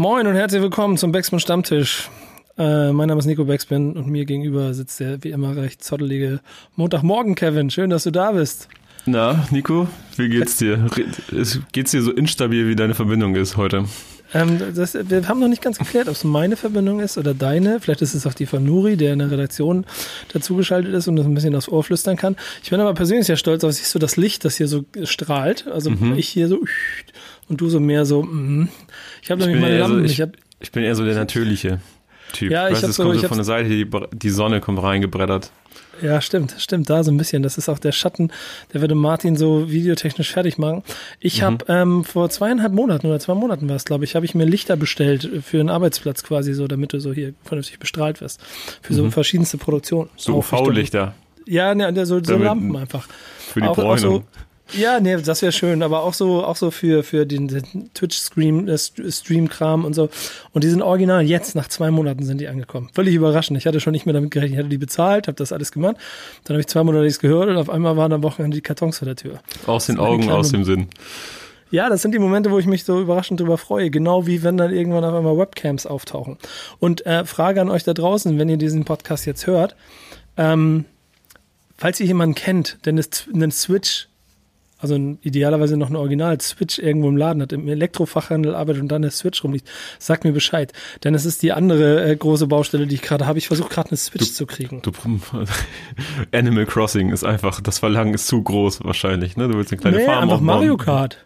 Moin und herzlich willkommen zum Backspin Stammtisch. Äh, mein Name ist Nico Backspin und mir gegenüber sitzt der wie immer recht zottelige Montagmorgen Kevin. Schön, dass du da bist. Na, Nico, wie geht's dir? Geht's dir so instabil, wie deine Verbindung ist heute? Ähm, das, wir haben noch nicht ganz geklärt, ob es meine Verbindung ist oder deine. Vielleicht ist es auch die von Nuri, der in der Redaktion dazugeschaltet ist und das ein bisschen aufs Ohr flüstern kann. Ich bin aber persönlich sehr stolz auf, siehst du das Licht, das hier so strahlt. Also mhm. ich hier so und du so mehr so. Mm. Ich habe nämlich meine Lampen. So, ich, ich, hab, ich bin eher so der natürliche Typ. Ja, ich weißt, es so, kommt so von der Seite, die, die Sonne kommt reingebrettert. Ja, stimmt, stimmt, da so ein bisschen. Das ist auch der Schatten, der würde Martin so videotechnisch fertig machen. Ich mhm. habe ähm, vor zweieinhalb Monaten oder zwei Monaten war es, glaube ich, habe ich mir Lichter bestellt für einen Arbeitsplatz quasi so, damit du so hier vernünftig bestrahlt wirst. Für so mhm. verschiedenste Produktionen. So UV-Lichter. Ja, ne, so, so Lampen einfach. Für die auch, Bräunung. Auch so, ja, nee, das wäre schön, aber auch so, auch so für, für den, den Twitch-Stream, äh, Stream-Kram und so. Und die sind original jetzt, nach zwei Monaten sind die angekommen. Völlig überraschend. Ich hatte schon nicht mehr damit gerechnet. Ich hatte die bezahlt, habe das alles gemacht. Dann habe ich zwei Monate nichts gehört und auf einmal waren am Wochenende die Kartons vor der Tür. Aus den Augen, aus dem Sinn. Ja, das sind die Momente, wo ich mich so überraschend drüber freue. Genau wie wenn dann irgendwann auf einmal Webcams auftauchen. Und äh, Frage an euch da draußen, wenn ihr diesen Podcast jetzt hört, ähm, falls ihr jemanden kennt, der einen Switch also idealerweise noch ein Original-Switch irgendwo im Laden hat, im Elektrofachhandel arbeitet und dann der Switch rumliegt, sagt mir Bescheid. Denn es ist die andere äh, große Baustelle, die ich gerade habe. Ich versuche gerade eine Switch du, zu kriegen. Du, Animal Crossing ist einfach, das Verlangen ist zu groß wahrscheinlich, ne? Du willst eine kleine nee, Farm einfach aufbauen. Mario Kart.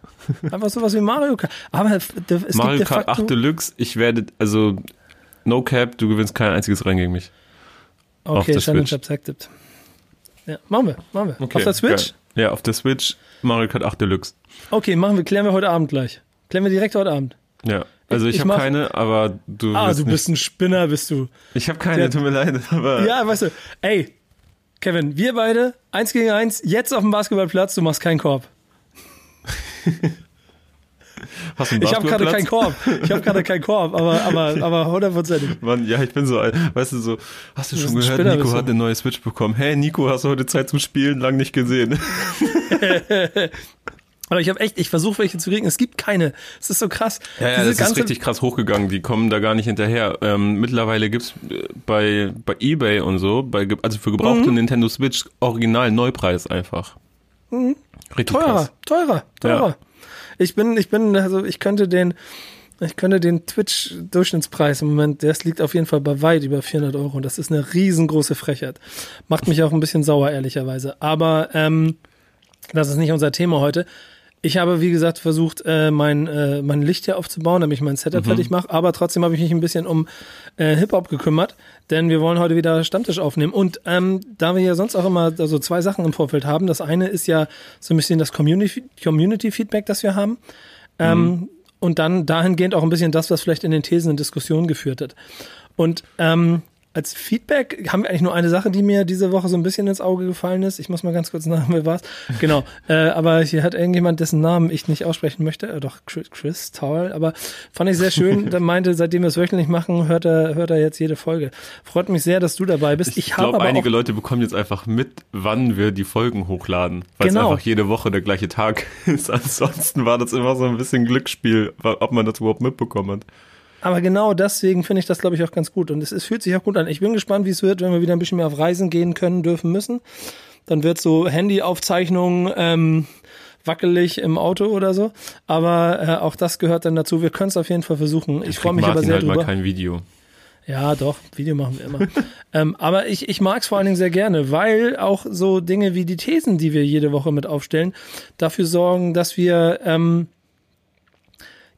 Einfach sowas wie Mario Kart. Aber es Mario gibt Kart 8 Deluxe, ich werde, also No Cap, du gewinnst kein einziges Rennen gegen mich. Okay, Challenge accepted. Ja, machen wir, machen wir. Okay, auf der Switch? Geil. Ja, auf der Switch Mario Kart 8 Deluxe. Okay, machen wir, klären wir heute Abend gleich. Klären wir direkt heute Abend. Ja. Also ich, ich habe keine, aber du. Ah, du bist nicht. ein Spinner, bist du. Ich habe keine, Der, tut mir leid, aber. Ja, weißt du, ey, Kevin, wir beide, eins gegen eins, jetzt auf dem Basketballplatz, du machst keinen Korb. Hast du einen Ich habe gerade keinen Korb. Ich habe gerade keinen Korb, aber aber aber hundertprozentig. Mann, ja, ich bin so, weißt du so, hast du schon gehört, Spinner Nico hat eine neue Switch bekommen. Hey, Nico, hast du heute Zeit zum Spielen? Lang nicht gesehen. Aber ich habe echt, ich versuche welche zu kriegen. Es gibt keine. Es ist so krass. Ja, ja das ist richtig krass hochgegangen. Die kommen da gar nicht hinterher. Ähm, mittlerweile gibt's äh, bei, bei Ebay und so, bei, also für gebrauchte mhm. Nintendo Switch original Neupreis einfach. Mhm. Richtig teurer, krass. teurer, teurer. Ich bin, ich bin, also ich könnte den, ich könnte den Twitch-Durchschnittspreis im Moment, der liegt auf jeden Fall bei weit über 400 Euro. Und das ist eine riesengroße Frechheit. Macht mich auch ein bisschen sauer, ehrlicherweise. Aber ähm, das ist nicht unser Thema heute. Ich habe, wie gesagt, versucht, äh, mein, äh, mein Licht hier aufzubauen, damit ich mein Setup mhm. fertig mache. Aber trotzdem habe ich mich ein bisschen um äh, Hip-Hop gekümmert, denn wir wollen heute wieder Stammtisch aufnehmen. Und ähm, da wir ja sonst auch immer also zwei Sachen im Vorfeld haben, das eine ist ja so ein bisschen das Community-Feedback, Community das wir haben. Ähm, mhm. Und dann dahingehend auch ein bisschen das, was vielleicht in den Thesen und Diskussionen geführt hat. Und ähm, als Feedback haben wir eigentlich nur eine Sache, die mir diese Woche so ein bisschen ins Auge gefallen ist. Ich muss mal ganz kurz nach, wer war's? Genau. äh, aber hier hat irgendjemand, dessen Namen ich nicht aussprechen möchte, äh, doch Chris, Chris Towel, aber fand ich sehr schön. Der meinte, seitdem wir es wöchentlich machen, hört er, hört er jetzt jede Folge. Freut mich sehr, dass du dabei bist. Ich, ich glaube, einige Leute bekommen jetzt einfach mit, wann wir die Folgen hochladen, weil genau. es einfach jede Woche der gleiche Tag ist. Ansonsten war das immer so ein bisschen Glücksspiel, ob man das überhaupt mitbekommen hat. Aber genau deswegen finde ich das, glaube ich, auch ganz gut. Und es, es fühlt sich auch gut an. Ich bin gespannt, wie es wird, wenn wir wieder ein bisschen mehr auf Reisen gehen können, dürfen, müssen. Dann wird so Handyaufzeichnungen ähm, wackelig im Auto oder so. Aber äh, auch das gehört dann dazu. Wir können es auf jeden Fall versuchen. Ich freue mich Martin aber sehr halt drüber. mal kein Video. Ja, doch, Video machen wir immer. ähm, aber ich, ich mag es vor allen Dingen sehr gerne, weil auch so Dinge wie die Thesen, die wir jede Woche mit aufstellen, dafür sorgen, dass wir ähm,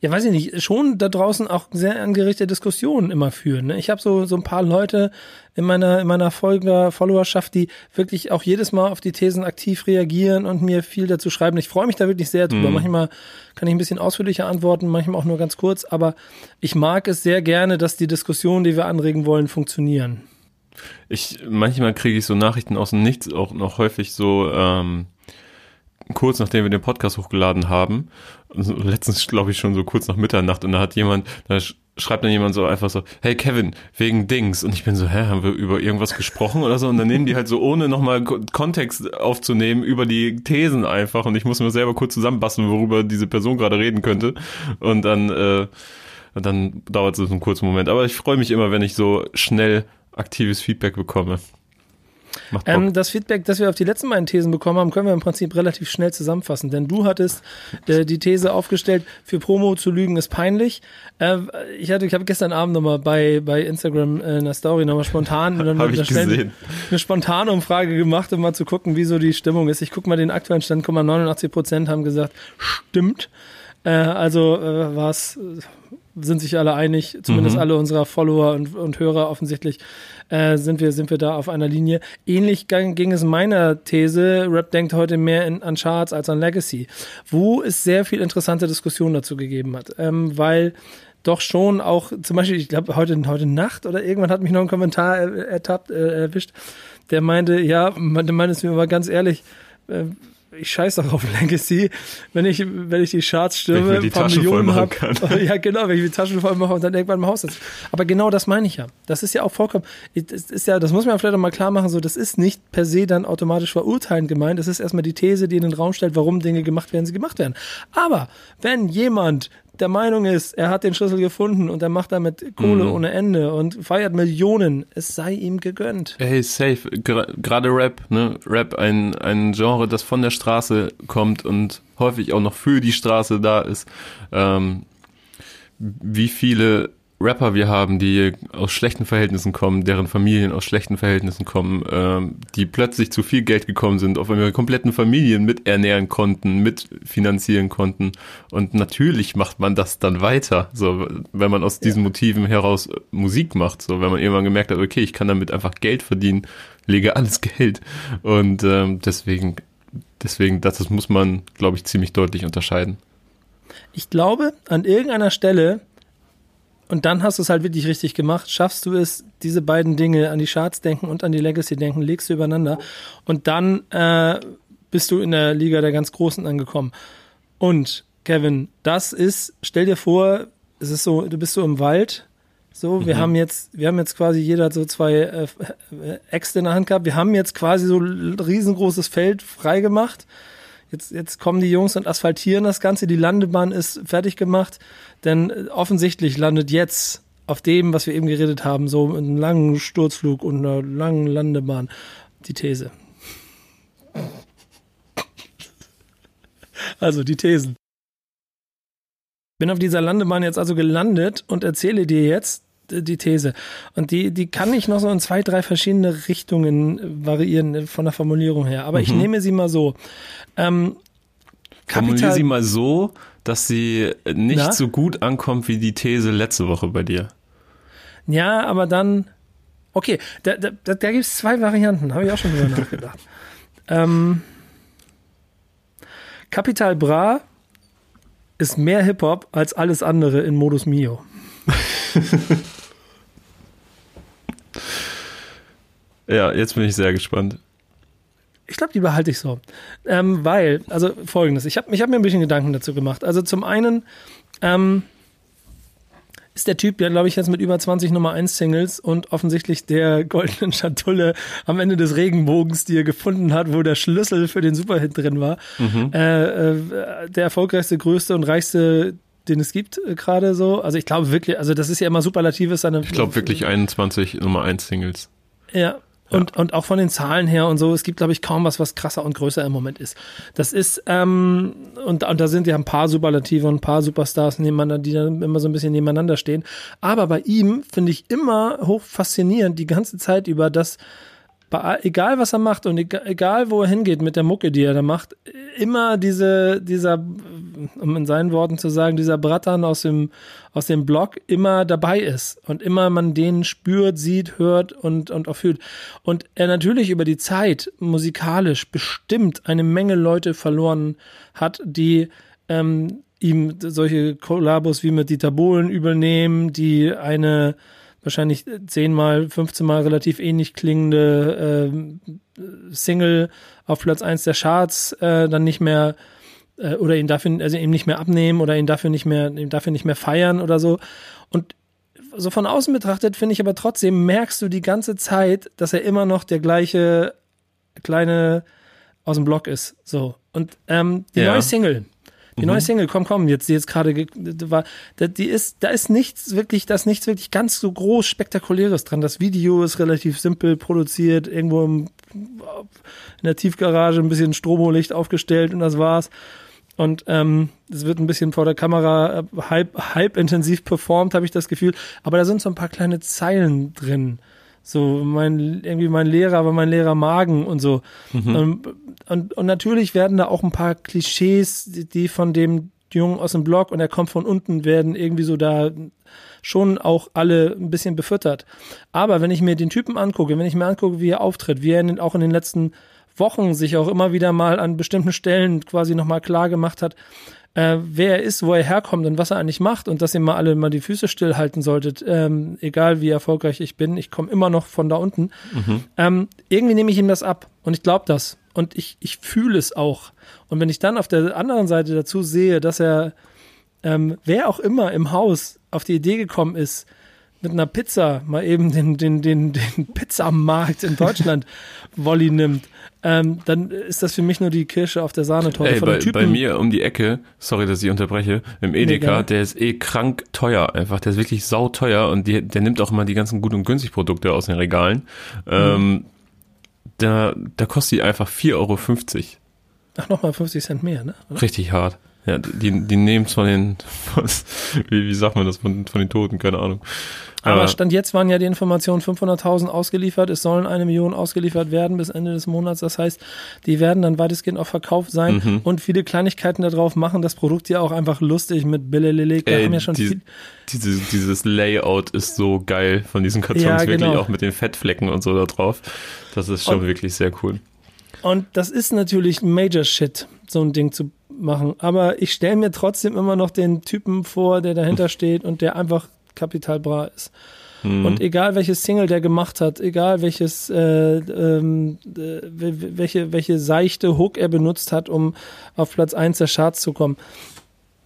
ja, weiß ich nicht, schon da draußen auch sehr angerichtete Diskussionen immer führen. Ne? Ich habe so, so ein paar Leute in meiner, in meiner Folger, Followerschaft, die wirklich auch jedes Mal auf die Thesen aktiv reagieren und mir viel dazu schreiben. Ich freue mich da wirklich sehr drüber. Mhm. Manchmal kann ich ein bisschen ausführlicher antworten, manchmal auch nur ganz kurz, aber ich mag es sehr gerne, dass die Diskussionen, die wir anregen wollen, funktionieren. Ich, manchmal kriege ich so Nachrichten aus dem Nichts, auch noch häufig so, ähm, kurz nachdem wir den Podcast hochgeladen haben, letztens glaube ich schon so kurz nach Mitternacht und da hat jemand, da schreibt dann jemand so einfach so, hey Kevin, wegen Dings. Und ich bin so, hä, haben wir über irgendwas gesprochen oder so? Und dann nehmen die halt so, ohne nochmal Kontext aufzunehmen, über die Thesen einfach. Und ich muss mir selber kurz zusammenbasteln, worüber diese Person gerade reden könnte. Und dann, äh, dann dauert es einen kurzen Moment. Aber ich freue mich immer, wenn ich so schnell aktives Feedback bekomme. Ähm, das Feedback, das wir auf die letzten beiden Thesen bekommen haben, können wir im Prinzip relativ schnell zusammenfassen. Denn du hattest äh, die These aufgestellt, für Promo zu lügen ist peinlich. Äh, ich hatte, ich habe gestern Abend nochmal bei, bei Instagram äh, einer Story nochmal spontan eine, eine, eine, eine spontane Umfrage gemacht, um mal zu gucken, wie so die Stimmung ist. Ich gucke mal den aktuellen Stand, guck mal, 89 Prozent haben gesagt, stimmt. Äh, also äh, war es sind sich alle einig, zumindest mhm. alle unserer Follower und, und Hörer offensichtlich äh, sind wir sind wir da auf einer Linie. Ähnlich ging es meiner These. Rap denkt heute mehr in, an Charts als an Legacy, wo es sehr viel interessante Diskussionen dazu gegeben hat, ähm, weil doch schon auch zum Beispiel, ich glaube heute heute Nacht oder irgendwann hat mich noch ein Kommentar ertappt äh, erwischt, der meinte, ja, der meinte es mir mal ganz ehrlich. Äh, ich scheiß doch auf Legacy, wenn ich, wenn ich die Charts stürme, wenn ich die paar Taschen Millionen habe. Ja, genau, wenn ich die Taschen voll mache und dann irgendwann im Haus sitze. Aber genau das meine ich ja. Das ist ja auch vollkommen, das ist ja, das muss man vielleicht auch mal klar machen, so, das ist nicht per se dann automatisch verurteilend gemeint. Das ist erstmal die These, die in den Raum stellt, warum Dinge gemacht werden, sie gemacht werden. Aber wenn jemand der Meinung ist, er hat den Schlüssel gefunden und er macht damit Kohle mhm. ohne Ende und feiert Millionen, es sei ihm gegönnt. Hey, safe. Gerade Rap, ne? Rap, ein, ein Genre, das von der Straße kommt und häufig auch noch für die Straße da ist. Ähm, wie viele Rapper wir haben, die aus schlechten Verhältnissen kommen, deren Familien aus schlechten Verhältnissen kommen, ähm, die plötzlich zu viel Geld gekommen sind, auf ihre kompletten Familien miternähren konnten, mitfinanzieren konnten. Und natürlich macht man das dann weiter, so wenn man aus diesen Motiven heraus Musik macht, so wenn man irgendwann gemerkt hat, okay, ich kann damit einfach Geld verdienen, lege alles Geld. Und ähm, deswegen, deswegen, das, das muss man, glaube ich, ziemlich deutlich unterscheiden. Ich glaube, an irgendeiner Stelle und dann hast du es halt wirklich richtig gemacht. Schaffst du es, diese beiden Dinge an die Charts denken und an die Legacy denken, legst du übereinander und dann äh, bist du in der Liga der ganz Großen angekommen. Und Kevin, das ist, stell dir vor, es ist so, du bist so im Wald. So, wir mhm. haben jetzt, wir haben jetzt quasi jeder so zwei äh, äh, Äxte in der Hand gehabt. Wir haben jetzt quasi so ein riesengroßes Feld freigemacht. Jetzt, jetzt kommen die Jungs und asphaltieren das Ganze. Die Landebahn ist fertig gemacht. Denn äh, offensichtlich landet jetzt auf dem, was wir eben geredet haben, so mit einem langen Sturzflug und einer langen Landebahn, die These. Also die Thesen. Bin auf dieser Landebahn jetzt also gelandet und erzähle dir jetzt die These. Und die, die kann ich noch so in zwei, drei verschiedene Richtungen variieren von der Formulierung her. Aber mhm. ich nehme sie mal so. Ähm, Formuliere sie mal so, dass sie nicht Na? so gut ankommt wie die These letzte Woche bei dir. Ja, aber dann. Okay, da, da, da, da gibt es zwei Varianten, habe ich auch schon drüber nachgedacht. Ähm, Capital Bra ist mehr Hip-Hop als alles andere in Modus Mio. ja, jetzt bin ich sehr gespannt. Ich glaube, die behalte ich so. Ähm, weil, also folgendes, ich habe ich hab mir ein bisschen Gedanken dazu gemacht. Also zum einen ähm, ist der Typ ja, glaube ich, jetzt mit über 20 Nummer 1 Singles und offensichtlich der goldenen Schatulle am Ende des Regenbogens, die er gefunden hat, wo der Schlüssel für den Superhit drin war. Mhm. Äh, äh, der erfolgreichste, größte und reichste den es gibt äh, gerade so. Also ich glaube wirklich, also das ist ja immer superlatives. Ich glaube wirklich 21 Nummer 1 Singles. Ja, und, ja. und auch von den Zahlen her und so, es gibt, glaube ich, kaum was, was krasser und größer im Moment ist. Das ist, ähm, und, und da sind ja ein paar Superlative und ein paar Superstars nebeneinander, die dann immer so ein bisschen nebeneinander stehen. Aber bei ihm finde ich immer hoch faszinierend die ganze Zeit über das, bei, egal was er macht und egal, egal, wo er hingeht mit der Mucke, die er da macht, immer diese, dieser, um in seinen Worten zu sagen, dieser Brattern aus dem, aus dem Blog immer dabei ist und immer man den spürt, sieht, hört und, und auch fühlt. Und er natürlich über die Zeit musikalisch bestimmt eine Menge Leute verloren hat, die ähm, ihm solche Kollabos wie mit Dieter Bohlen übernehmen, die eine wahrscheinlich zehnmal, 15 Mal relativ ähnlich klingende äh, Single auf Platz eins der Charts äh, dann nicht mehr äh, oder ihn dafür, also ihm nicht mehr abnehmen oder ihn dafür nicht mehr, ihn dafür nicht mehr feiern oder so. Und so von außen betrachtet finde ich aber trotzdem merkst du die ganze Zeit, dass er immer noch der gleiche kleine aus dem Block ist. So. Und ähm, die ja. neue Single, Die mhm. neue Single, komm, komm, jetzt, die jetzt gerade war, die ist, da ist nichts wirklich, da ist nichts wirklich ganz so groß spektakuläres dran. Das Video ist relativ simpel produziert, irgendwo im, in der Tiefgarage ein bisschen Stromolicht aufgestellt und das war's. Und ähm, es wird ein bisschen vor der Kamera äh, halb, halb intensiv performt, habe ich das Gefühl. Aber da sind so ein paar kleine Zeilen drin. So, mein, irgendwie mein Lehrer war mein Lehrer Magen und so. Mhm. Und, und, und natürlich werden da auch ein paar Klischees, die von dem Jungen aus dem Blog und er kommt von unten, werden irgendwie so da schon auch alle ein bisschen befüttert. Aber wenn ich mir den Typen angucke, wenn ich mir angucke, wie er auftritt, wie er in den, auch in den letzten Wochen sich auch immer wieder mal an bestimmten Stellen quasi nochmal klar gemacht hat, äh, wer er ist, wo er herkommt und was er eigentlich macht und dass ihr mal alle mal die Füße stillhalten solltet, ähm, egal wie erfolgreich ich bin, ich komme immer noch von da unten. Mhm. Ähm, irgendwie nehme ich ihm das ab und ich glaube das und ich, ich fühle es auch. Und wenn ich dann auf der anderen Seite dazu sehe, dass er, ähm, wer auch immer im Haus auf die Idee gekommen ist, mit einer Pizza mal eben den, den, den, den Pizzamarkt in Deutschland Wolli nimmt, ähm, dann ist das für mich nur die Kirsche auf der Sahnetorte Ey, von bei, Typen. Bei mir um die Ecke, sorry, dass ich unterbreche, im Edeka, nee, der ist eh krank teuer einfach. Der ist wirklich sauteuer und die, der nimmt auch immer die ganzen gut und günstig Produkte aus den Regalen. Ähm, mhm. da, da kostet die einfach 4,50 Euro. Ach, nochmal 50 Cent mehr, ne? Oder? Richtig hart. Ja, die, die nehmen es von den, wie, wie sagt man das, von, von den Toten, keine Ahnung. Aber Stand jetzt waren ja die Informationen 500.000 ausgeliefert. Es sollen eine Million ausgeliefert werden bis Ende des Monats. Das heißt, die werden dann weitestgehend auch verkauft sein mhm. und viele Kleinigkeiten darauf machen das Produkt ja auch einfach lustig mit Billelele. Wir haben ja schon die, viel diese, dieses Layout ist so geil von diesen Kartons, ja, genau. wirklich auch mit den Fettflecken und so da drauf. Das ist schon und, wirklich sehr cool. Und das ist natürlich Major Shit, so ein Ding zu machen. Aber ich stelle mir trotzdem immer noch den Typen vor, der dahinter steht und der einfach Capital Bra ist. Mhm. Und egal welches Single der gemacht hat, egal welches, äh, ähm, äh, welche, welche seichte Hook er benutzt hat, um auf Platz 1 der Charts zu kommen,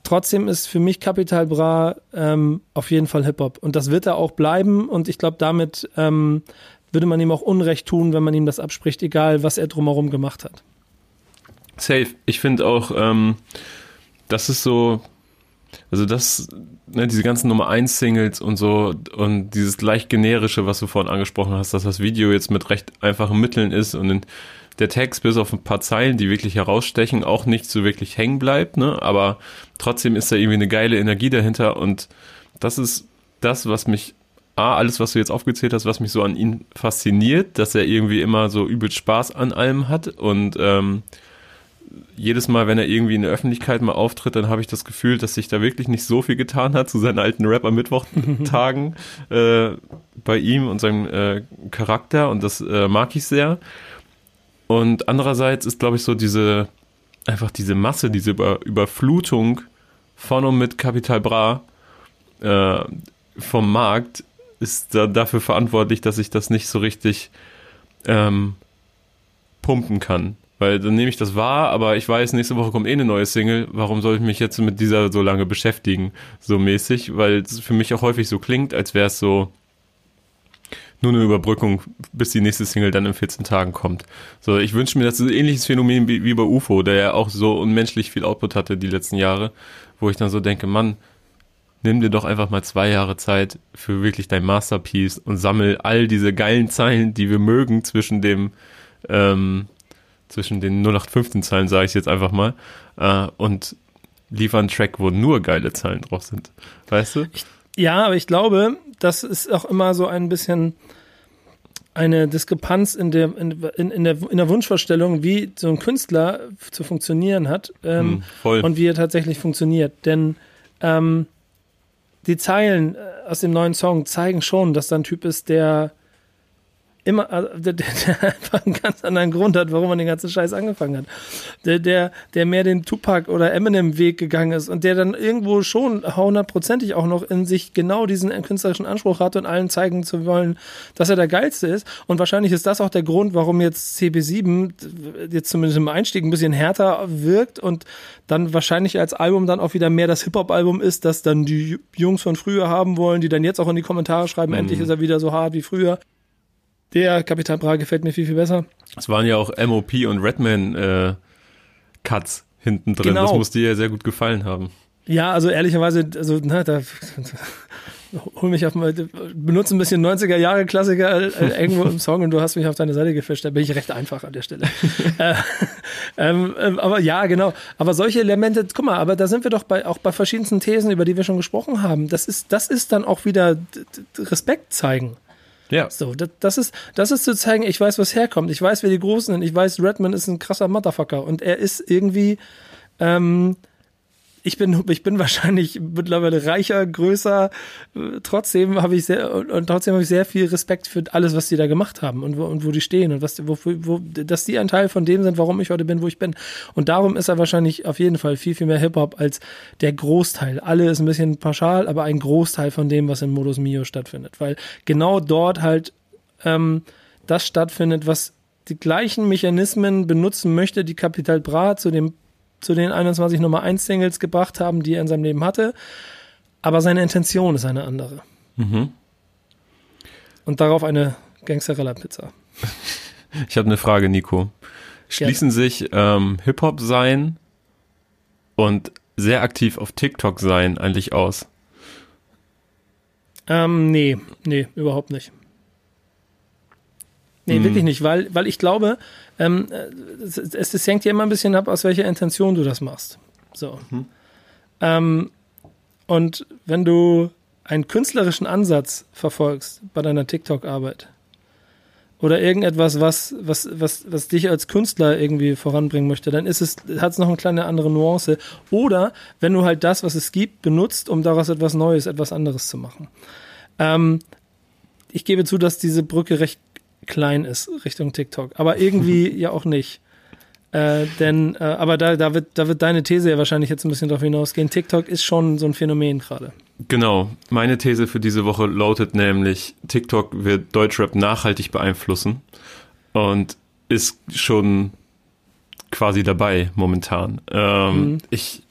trotzdem ist für mich Capital Bra ähm, auf jeden Fall Hip-Hop. Und das wird er auch bleiben. Und ich glaube, damit ähm, würde man ihm auch Unrecht tun, wenn man ihm das abspricht, egal was er drumherum gemacht hat. Safe. Ich finde auch, ähm, das ist so, also das, ne, diese ganzen Nummer 1 Singles und so und dieses leicht generische, was du vorhin angesprochen hast, dass das Video jetzt mit recht einfachen Mitteln ist und in, der Text bis auf ein paar Zeilen, die wirklich herausstechen, auch nicht so wirklich hängen bleibt, ne, aber trotzdem ist da irgendwie eine geile Energie dahinter und das ist das, was mich A, alles, was du jetzt aufgezählt hast, was mich so an ihm fasziniert, dass er irgendwie immer so übel Spaß an allem hat und ähm, jedes Mal, wenn er irgendwie in der Öffentlichkeit mal auftritt, dann habe ich das Gefühl, dass sich da wirklich nicht so viel getan hat zu seinen alten Rap am Mittwochtagen äh, bei ihm und seinem äh, Charakter und das äh, mag ich sehr. Und andererseits ist, glaube ich, so diese, einfach diese Masse, diese Über Überflutung von und mit Capital Bra äh, vom Markt ist da dafür verantwortlich, dass ich das nicht so richtig ähm, pumpen kann. Weil dann nehme ich das wahr, aber ich weiß, nächste Woche kommt eh eine neue Single. Warum soll ich mich jetzt mit dieser so lange beschäftigen, so mäßig? Weil es für mich auch häufig so klingt, als wäre es so nur eine Überbrückung, bis die nächste Single dann in 14 Tagen kommt. So, ich wünsche mir, das ist ein ähnliches Phänomen wie, wie bei UFO, der ja auch so unmenschlich viel Output hatte die letzten Jahre, wo ich dann so denke, Mann, nimm dir doch einfach mal zwei Jahre Zeit für wirklich dein Masterpiece und sammel all diese geilen Zeilen, die wir mögen zwischen dem ähm, zwischen den 0815 Zeilen, sage ich jetzt einfach mal, äh, und liefern einen Track, wo nur geile Zeilen drauf sind. Weißt du? Ich, ja, aber ich glaube, das ist auch immer so ein bisschen eine Diskrepanz in der, in, in, der, in der Wunschvorstellung, wie so ein Künstler zu funktionieren hat ähm, hm, und wie er tatsächlich funktioniert. Denn ähm, die Zeilen äh, aus dem neuen Song zeigen schon, dass da ein Typ ist, der immer, also der, der, einfach einen ganz anderen Grund hat, warum man den ganzen Scheiß angefangen hat. Der, der, der mehr den Tupac oder Eminem-Weg gegangen ist und der dann irgendwo schon hundertprozentig auch noch in sich genau diesen künstlerischen Anspruch hat und allen zeigen zu wollen, dass er der Geilste ist. Und wahrscheinlich ist das auch der Grund, warum jetzt CB7 jetzt zumindest im Einstieg ein bisschen härter wirkt und dann wahrscheinlich als Album dann auch wieder mehr das Hip-Hop-Album ist, das dann die Jungs von früher haben wollen, die dann jetzt auch in die Kommentare schreiben, mhm. endlich ist er wieder so hart wie früher. Der Kapital Bra gefällt mir viel, viel besser. Es waren ja auch MOP und Redman äh, Cuts hinten drin. Genau. Das muss dir ja sehr gut gefallen haben. Ja, also ehrlicherweise, also na, da hol mich auf mal, benutze ein bisschen 90er Jahre Klassiker äh, irgendwo im Song und du hast mich auf deine Seite gefischt. Da bin ich recht einfach an der Stelle. äh, ähm, äh, aber ja, genau. Aber solche Elemente, guck mal, aber da sind wir doch bei, auch bei verschiedensten Thesen, über die wir schon gesprochen haben. Das ist, das ist dann auch wieder Respekt zeigen. Ja. So, das, das, ist, das ist zu zeigen, ich weiß, was herkommt. Ich weiß, wer die Großen sind. Ich weiß, Redman ist ein krasser Motherfucker und er ist irgendwie, ähm, ich bin, ich bin wahrscheinlich mittlerweile reicher, größer. Trotzdem habe ich sehr, und trotzdem habe ich sehr viel Respekt für alles, was die da gemacht haben und wo, und wo die stehen und was, wo, wo, dass die ein Teil von dem sind, warum ich heute bin, wo ich bin. Und darum ist er wahrscheinlich auf jeden Fall viel, viel mehr Hip-Hop als der Großteil. Alle ist ein bisschen pauschal, aber ein Großteil von dem, was in Modus Mio stattfindet. Weil genau dort halt, ähm, das stattfindet, was die gleichen Mechanismen benutzen möchte, die Capital Bra zu dem zu den 21 Nummer 1 Singles gebracht haben, die er in seinem Leben hatte. Aber seine Intention ist eine andere. Mhm. Und darauf eine Gangsterella-Pizza. Ich habe eine Frage, Nico. Schließen ja. sich ähm, Hip-Hop sein und sehr aktiv auf TikTok sein eigentlich aus? Ähm, nee, nee, überhaupt nicht. Nee, hm. wirklich nicht, weil, weil ich glaube, ähm, es, es, es, hängt ja immer ein bisschen ab, aus welcher Intention du das machst. So. Hm. Ähm, und wenn du einen künstlerischen Ansatz verfolgst bei deiner TikTok-Arbeit oder irgendetwas, was, was, was, was dich als Künstler irgendwie voranbringen möchte, dann ist es, hat es noch eine kleine andere Nuance. Oder wenn du halt das, was es gibt, benutzt, um daraus etwas Neues, etwas anderes zu machen. Ähm, ich gebe zu, dass diese Brücke recht klein ist Richtung TikTok. Aber irgendwie ja auch nicht. Äh, denn, äh, aber da, da, wird, da wird deine These ja wahrscheinlich jetzt ein bisschen darauf hinausgehen. TikTok ist schon so ein Phänomen gerade. Genau. Meine These für diese Woche lautet nämlich, TikTok wird Deutschrap nachhaltig beeinflussen und ist schon quasi dabei momentan. Ähm, mhm. Ich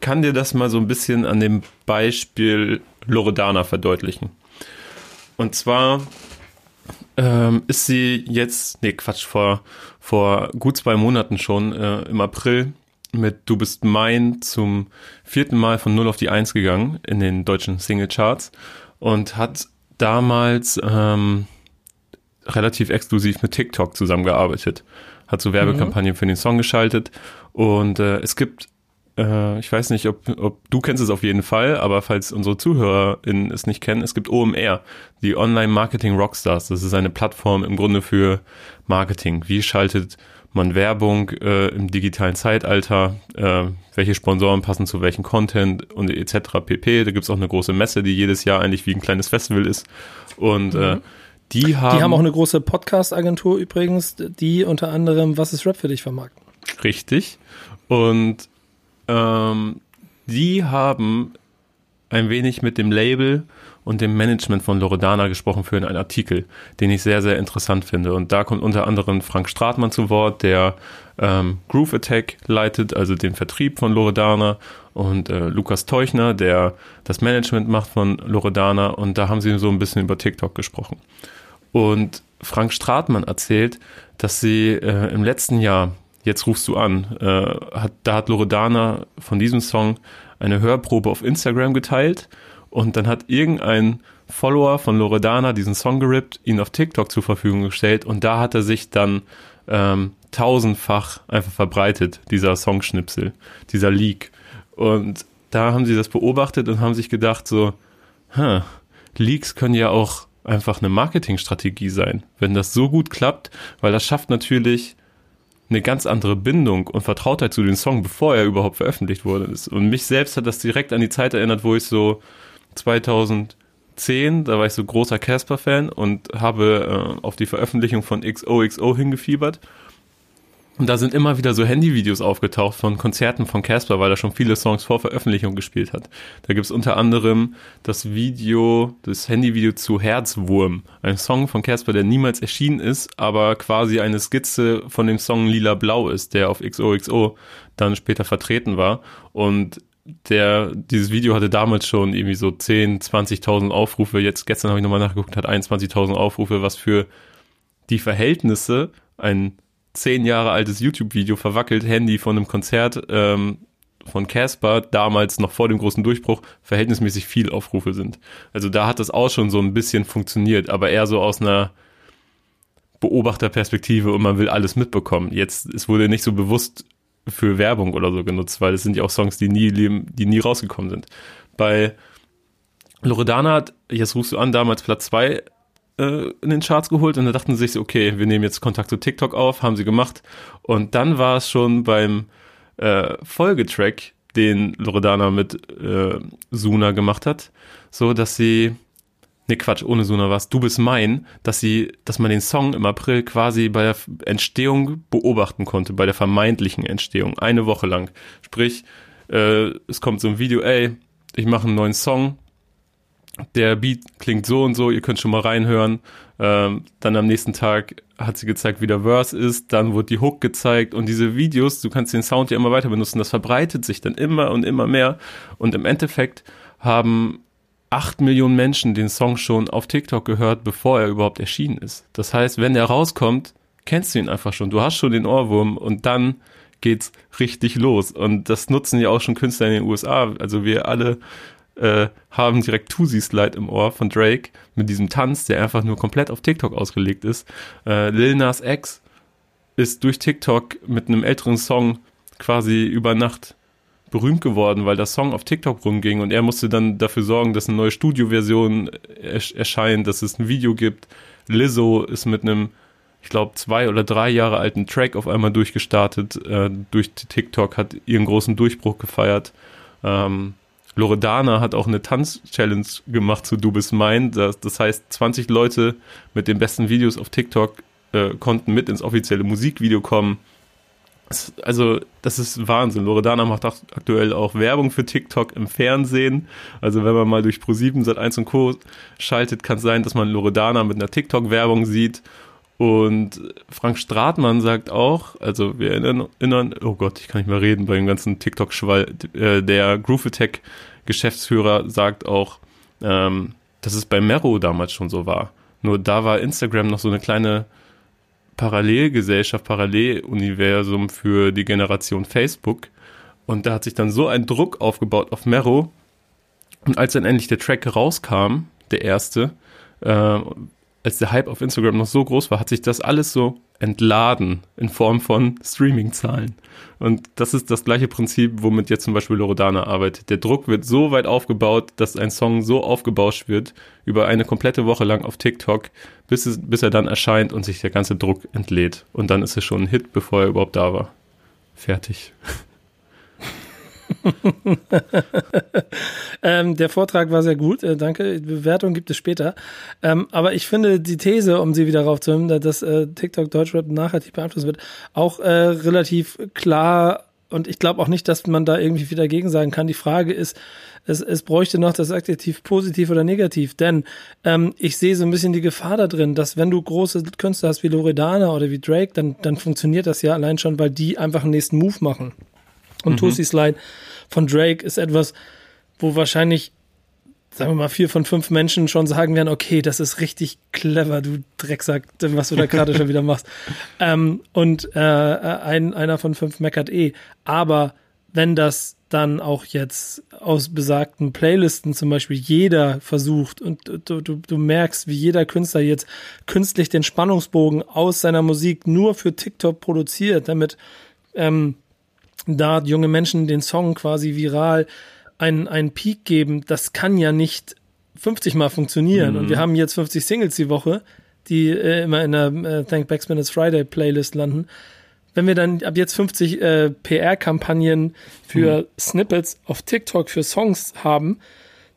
kann dir das mal so ein bisschen an dem Beispiel Loredana verdeutlichen. Und zwar ähm, ist sie jetzt, nee, Quatsch, vor, vor gut zwei Monaten schon, äh, im April mit Du bist mein zum vierten Mal von 0 auf die 1 gegangen in den deutschen Singlecharts und hat damals ähm, relativ exklusiv mit TikTok zusammengearbeitet. Hat so Werbekampagnen mhm. für den Song geschaltet und äh, es gibt äh, ich weiß nicht, ob, ob du kennst es auf jeden Fall, aber falls unsere ZuhörerInnen es nicht kennen, es gibt OMR, die Online Marketing Rockstars. Das ist eine Plattform im Grunde für Marketing. Wie schaltet man Werbung äh, im digitalen Zeitalter, äh, welche Sponsoren passen zu welchem Content und etc. pp. Da gibt's auch eine große Messe, die jedes Jahr eigentlich wie ein kleines Festival ist. Und äh, mhm. äh, die haben. Die haben auch eine große Podcast-Agentur übrigens, die unter anderem Was ist Rap für dich vermarkten. Richtig. Und ähm, die haben ein wenig mit dem Label und dem Management von Loredana gesprochen für einen Artikel, den ich sehr, sehr interessant finde. Und da kommt unter anderem Frank Stratmann zu Wort, der ähm, Groove Attack leitet, also den Vertrieb von Loredana und äh, Lukas Teuchner, der das Management macht von Loredana und da haben sie so ein bisschen über TikTok gesprochen. Und Frank Stratmann erzählt, dass sie äh, im letzten Jahr Jetzt rufst du an. Äh, hat, da hat Loredana von diesem Song eine Hörprobe auf Instagram geteilt und dann hat irgendein Follower von Loredana diesen Song gerippt, ihn auf TikTok zur Verfügung gestellt und da hat er sich dann ähm, tausendfach einfach verbreitet, dieser Songschnipsel, dieser Leak. Und da haben sie das beobachtet und haben sich gedacht so, huh, Leaks können ja auch einfach eine Marketingstrategie sein, wenn das so gut klappt, weil das schafft natürlich eine ganz andere Bindung und Vertrautheit zu dem Song, bevor er überhaupt veröffentlicht wurde. Und mich selbst hat das direkt an die Zeit erinnert, wo ich so 2010, da war ich so großer Casper-Fan und habe äh, auf die Veröffentlichung von XOXO hingefiebert und da sind immer wieder so Handyvideos aufgetaucht von Konzerten von Casper, weil er schon viele Songs vor Veröffentlichung gespielt hat. Da gibt's unter anderem das Video, das Handyvideo zu Herzwurm. Ein Song von Casper, der niemals erschienen ist, aber quasi eine Skizze von dem Song Lila Blau ist, der auf XOXO dann später vertreten war. Und der, dieses Video hatte damals schon irgendwie so 10, 20.000 Aufrufe. Jetzt, gestern habe ich nochmal nachgeguckt, hat 21.000 Aufrufe, was für die Verhältnisse ein zehn Jahre altes YouTube-Video verwackelt, Handy von einem Konzert ähm, von Casper, damals noch vor dem großen Durchbruch, verhältnismäßig viel Aufrufe sind. Also da hat das auch schon so ein bisschen funktioniert, aber eher so aus einer Beobachterperspektive und man will alles mitbekommen. Jetzt, es wurde nicht so bewusst für Werbung oder so genutzt, weil es sind ja auch Songs, die nie, die nie rausgekommen sind. Bei Loredana hat, jetzt rufst du an, damals Platz zwei äh, in den Charts geholt und da dachten sie sich okay, wir nehmen jetzt Kontakt zu TikTok auf, haben sie gemacht. Und dann war es schon beim äh, Folgetrack, den Loredana mit äh, Suna gemacht hat, so dass sie Nee, Quatsch, ohne Suna was. Du bist mein, dass sie, dass man den Song im April quasi bei der Entstehung beobachten konnte, bei der vermeintlichen Entstehung, eine Woche lang. Sprich, äh, es kommt so ein Video, ey, ich mache einen neuen Song, der Beat klingt so und so, ihr könnt schon mal reinhören. Ähm, dann am nächsten Tag hat sie gezeigt, wie der Verse ist, dann wurde die Hook gezeigt und diese Videos, du kannst den Sound ja immer weiter benutzen, das verbreitet sich dann immer und immer mehr und im Endeffekt haben acht Millionen Menschen den Song schon auf TikTok gehört, bevor er überhaupt erschienen ist. Das heißt, wenn er rauskommt, kennst du ihn einfach schon. Du hast schon den Ohrwurm und dann geht's richtig los. Und das nutzen ja auch schon Künstler in den USA. Also wir alle äh, haben direkt Tusi Slide im Ohr von Drake mit diesem Tanz, der einfach nur komplett auf TikTok ausgelegt ist. Äh, Lil Nas X ist durch TikTok mit einem älteren Song quasi über Nacht berühmt geworden, weil der Song auf TikTok rumging und er musste dann dafür sorgen, dass eine neue Studioversion erscheint, dass es ein Video gibt. Lizzo ist mit einem, ich glaube, zwei oder drei Jahre alten Track auf einmal durchgestartet, äh, durch TikTok, hat ihren großen Durchbruch gefeiert. Ähm, Loredana hat auch eine Tanz-Challenge gemacht zu Du bist mein. Das, das, heißt, 20 Leute mit den besten Videos auf TikTok äh, konnten mit ins offizielle Musikvideo kommen also das ist Wahnsinn. Loredana macht aktuell auch Werbung für TikTok im Fernsehen. Also wenn man mal durch Pro7 Sat1 und Co. schaltet, kann es sein, dass man Loredana mit einer TikTok-Werbung sieht. Und Frank Stratmann sagt auch, also wir erinnern, oh Gott, ich kann nicht mehr reden bei dem ganzen TikTok-Schwall, äh, der Groove Attack Geschäftsführer sagt auch, ähm, dass es bei Mero damals schon so war. Nur da war Instagram noch so eine kleine Parallelgesellschaft, Paralleluniversum für die Generation Facebook. Und da hat sich dann so ein Druck aufgebaut auf Mero. Und als dann endlich der Track rauskam, der erste, äh, als der Hype auf Instagram noch so groß war, hat sich das alles so entladen in Form von Streaming-Zahlen. Und das ist das gleiche Prinzip, womit jetzt zum Beispiel Loredana arbeitet. Der Druck wird so weit aufgebaut, dass ein Song so aufgebauscht wird, über eine komplette Woche lang auf TikTok, bis, es, bis er dann erscheint und sich der ganze Druck entlädt. Und dann ist es schon ein Hit, bevor er überhaupt da war. Fertig. ähm, der Vortrag war sehr gut, äh, danke. Bewertung gibt es später. Ähm, aber ich finde die These, um sie wieder raufzunehmen, dass äh, TikTok Deutschrap nachhaltig beeinflusst wird, auch äh, relativ klar. Und ich glaube auch nicht, dass man da irgendwie viel dagegen sagen kann. Die Frage ist, es, es bräuchte noch das Adjektiv positiv oder negativ. Denn ähm, ich sehe so ein bisschen die Gefahr da drin, dass wenn du große Künstler hast wie Loredana oder wie Drake, dann, dann funktioniert das ja allein schon, weil die einfach einen nächsten Move machen. Und mhm. Tosi Slide von Drake ist etwas, wo wahrscheinlich, sagen wir mal, vier von fünf Menschen schon sagen werden, okay, das ist richtig clever, du Drecksack, was du da gerade schon wieder machst. Ähm, und äh, ein, einer von fünf meckert eh. Aber wenn das dann auch jetzt aus besagten Playlisten zum Beispiel jeder versucht und du, du, du merkst, wie jeder Künstler jetzt künstlich den Spannungsbogen aus seiner Musik nur für TikTok produziert, damit ähm, da junge Menschen den Song quasi viral einen, einen Peak geben, das kann ja nicht 50 Mal funktionieren. Mhm. Und wir haben jetzt 50 Singles die Woche, die äh, immer in der äh, Thank Backspin It's Friday Playlist landen. Wenn wir dann ab jetzt 50 äh, PR-Kampagnen für mhm. Snippets auf TikTok für Songs haben,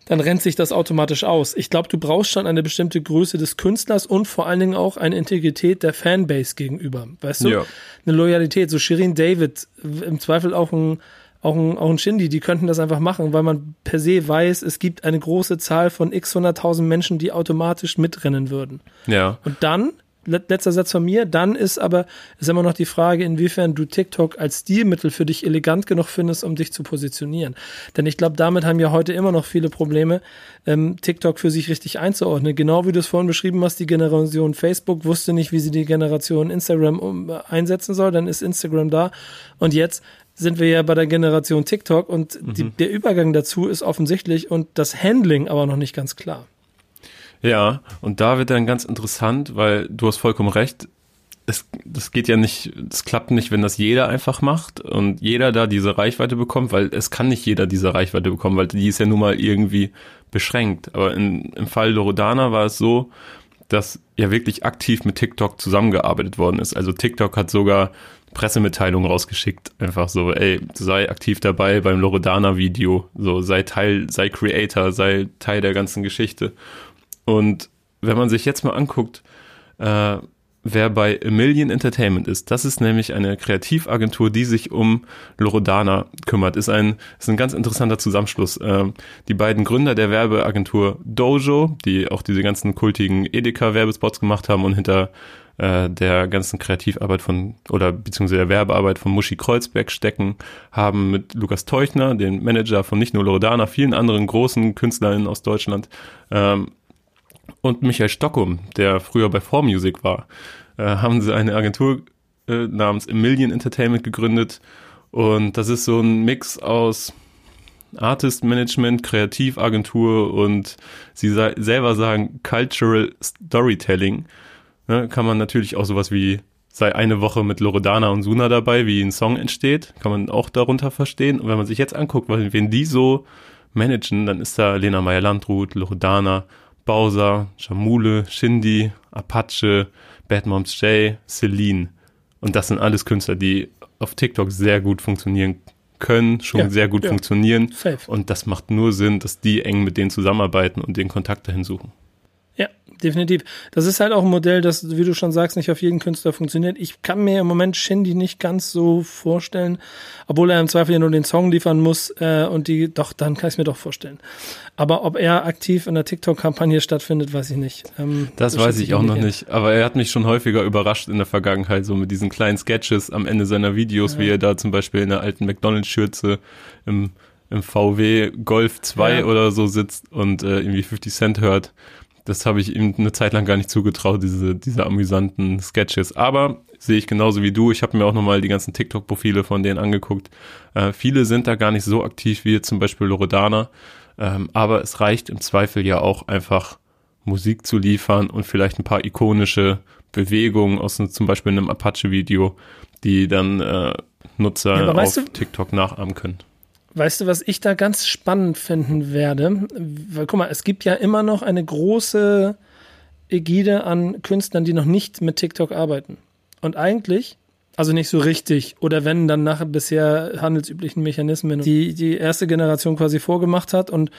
dann rennt sich das automatisch aus. Ich glaube, du brauchst schon eine bestimmte Größe des Künstlers und vor allen Dingen auch eine Integrität der Fanbase gegenüber. Weißt du? Ja. Eine Loyalität. So Shirin David, im Zweifel auch ein, auch ein, auch ein Shindy, die könnten das einfach machen, weil man per se weiß, es gibt eine große Zahl von x hunderttausend Menschen, die automatisch mitrennen würden. Ja. Und dann letzter Satz von mir. Dann ist aber, ist immer noch die Frage, inwiefern du TikTok als Stilmittel für dich elegant genug findest, um dich zu positionieren. Denn ich glaube, damit haben ja heute immer noch viele Probleme, ähm, TikTok für sich richtig einzuordnen. Genau wie du es vorhin beschrieben hast, die Generation Facebook wusste nicht, wie sie die Generation Instagram um, äh, einsetzen soll. Dann ist Instagram da. Und jetzt sind wir ja bei der Generation TikTok und die, mhm. der Übergang dazu ist offensichtlich und das Handling aber noch nicht ganz klar. Ja, und da wird dann ganz interessant, weil du hast vollkommen recht. Es, das geht ja nicht, es klappt nicht, wenn das jeder einfach macht und jeder da diese Reichweite bekommt, weil es kann nicht jeder diese Reichweite bekommen, weil die ist ja nun mal irgendwie beschränkt. Aber in, im Fall Loredana war es so, dass ja wirklich aktiv mit TikTok zusammengearbeitet worden ist. Also TikTok hat sogar Pressemitteilungen rausgeschickt, einfach so, ey, sei aktiv dabei beim Loredana-Video, so sei Teil, sei Creator, sei Teil der ganzen Geschichte. Und wenn man sich jetzt mal anguckt, äh, wer bei A Million Entertainment ist, das ist nämlich eine Kreativagentur, die sich um Loredana kümmert. Ist ein, ist ein ganz interessanter Zusammenschluss. Äh, die beiden Gründer der Werbeagentur Dojo, die auch diese ganzen kultigen Edeka-Werbespots gemacht haben und hinter äh, der ganzen Kreativarbeit von oder beziehungsweise der Werbearbeit von Muschi Kreuzberg stecken, haben mit Lukas Teuchner, den Manager von nicht nur Loredana, vielen anderen großen Künstlerinnen aus Deutschland, ähm, und Michael Stockum, der früher bei 4Music war, äh, haben sie eine Agentur äh, namens Million Entertainment gegründet. Und das ist so ein Mix aus Artist Management, Kreativagentur und sie selber sagen Cultural Storytelling. Ne, kann man natürlich auch sowas wie sei eine Woche mit Loredana und Suna dabei, wie ein Song entsteht, kann man auch darunter verstehen. Und wenn man sich jetzt anguckt, wen die so managen, dann ist da Lena Meyer-Landrut, Loredana, Bowser, Jamule, Shindy, Apache, Bad Moms J, Celine. Und das sind alles Künstler, die auf TikTok sehr gut funktionieren können, schon ja, sehr gut ja. funktionieren. Safe. Und das macht nur Sinn, dass die eng mit denen zusammenarbeiten und den Kontakt dahin suchen definitiv. Das ist halt auch ein Modell, das, wie du schon sagst, nicht auf jeden Künstler funktioniert. Ich kann mir im Moment Shindy nicht ganz so vorstellen, obwohl er im Zweifel ja nur den Song liefern muss äh, und die, doch, dann kann ich es mir doch vorstellen. Aber ob er aktiv in der TikTok-Kampagne stattfindet, weiß ich nicht. Ähm, das weiß ich auch noch nicht. Aber er hat mich schon häufiger überrascht in der Vergangenheit, so mit diesen kleinen Sketches am Ende seiner Videos, ja. wie er da zum Beispiel in der alten McDonalds-Schürze im im VW Golf 2 ja. oder so sitzt und äh, irgendwie 50 Cent hört das habe ich ihm eine Zeit lang gar nicht zugetraut, diese, diese amüsanten Sketches. Aber sehe ich genauso wie du. Ich habe mir auch nochmal die ganzen TikTok-Profile von denen angeguckt. Äh, viele sind da gar nicht so aktiv wie zum Beispiel Loredana. Ähm, aber es reicht im Zweifel ja auch einfach Musik zu liefern und vielleicht ein paar ikonische Bewegungen aus zum Beispiel einem Apache-Video, die dann äh, Nutzer ja, auf du, TikTok nachahmen können. Weißt du, was ich da ganz spannend finden werde? Weil, guck mal, es gibt ja immer noch eine große Ägide an Künstlern, die noch nicht mit TikTok arbeiten. Und eigentlich, also nicht so richtig, oder wenn, dann nach bisher handelsüblichen Mechanismen, die die erste Generation quasi vorgemacht hat und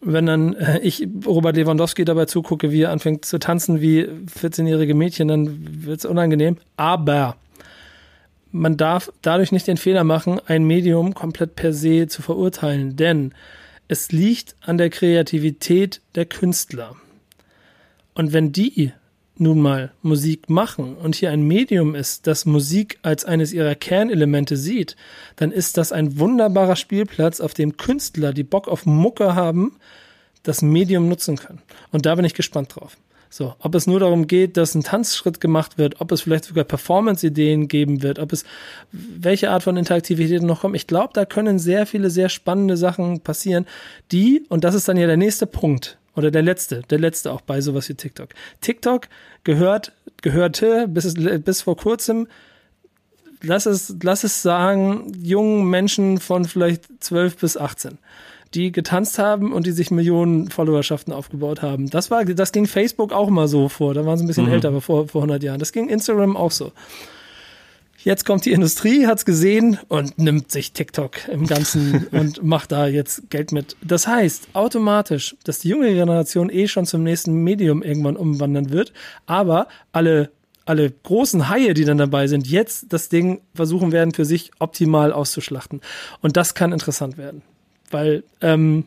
wenn dann äh, ich Robert Lewandowski dabei zugucke, wie er anfängt zu tanzen wie 14-jährige Mädchen, dann wird es unangenehm. Aber man darf dadurch nicht den Fehler machen, ein Medium komplett per se zu verurteilen, denn es liegt an der Kreativität der Künstler. Und wenn die nun mal Musik machen und hier ein Medium ist, das Musik als eines ihrer Kernelemente sieht, dann ist das ein wunderbarer Spielplatz, auf dem Künstler, die Bock auf Mucke haben, das Medium nutzen können. Und da bin ich gespannt drauf. So, ob es nur darum geht, dass ein Tanzschritt gemacht wird, ob es vielleicht sogar Performance-Ideen geben wird, ob es welche Art von Interaktivität noch kommt. Ich glaube, da können sehr viele sehr spannende Sachen passieren, die, und das ist dann ja der nächste Punkt, oder der letzte, der letzte auch bei sowas wie TikTok. TikTok gehört, gehörte bis, bis vor kurzem lass es, lass es sagen, jungen Menschen von vielleicht 12 bis 18 die getanzt haben und die sich Millionen Followerschaften aufgebaut haben. Das war, das ging Facebook auch mal so vor. Da waren sie ein bisschen mhm. älter, aber vor, vor 100 Jahren. Das ging Instagram auch so. Jetzt kommt die Industrie, hat's gesehen und nimmt sich TikTok im Ganzen und macht da jetzt Geld mit. Das heißt automatisch, dass die junge Generation eh schon zum nächsten Medium irgendwann umwandern wird, aber alle alle großen Haie, die dann dabei sind, jetzt das Ding versuchen werden, für sich optimal auszuschlachten. Und das kann interessant werden. Weil ähm,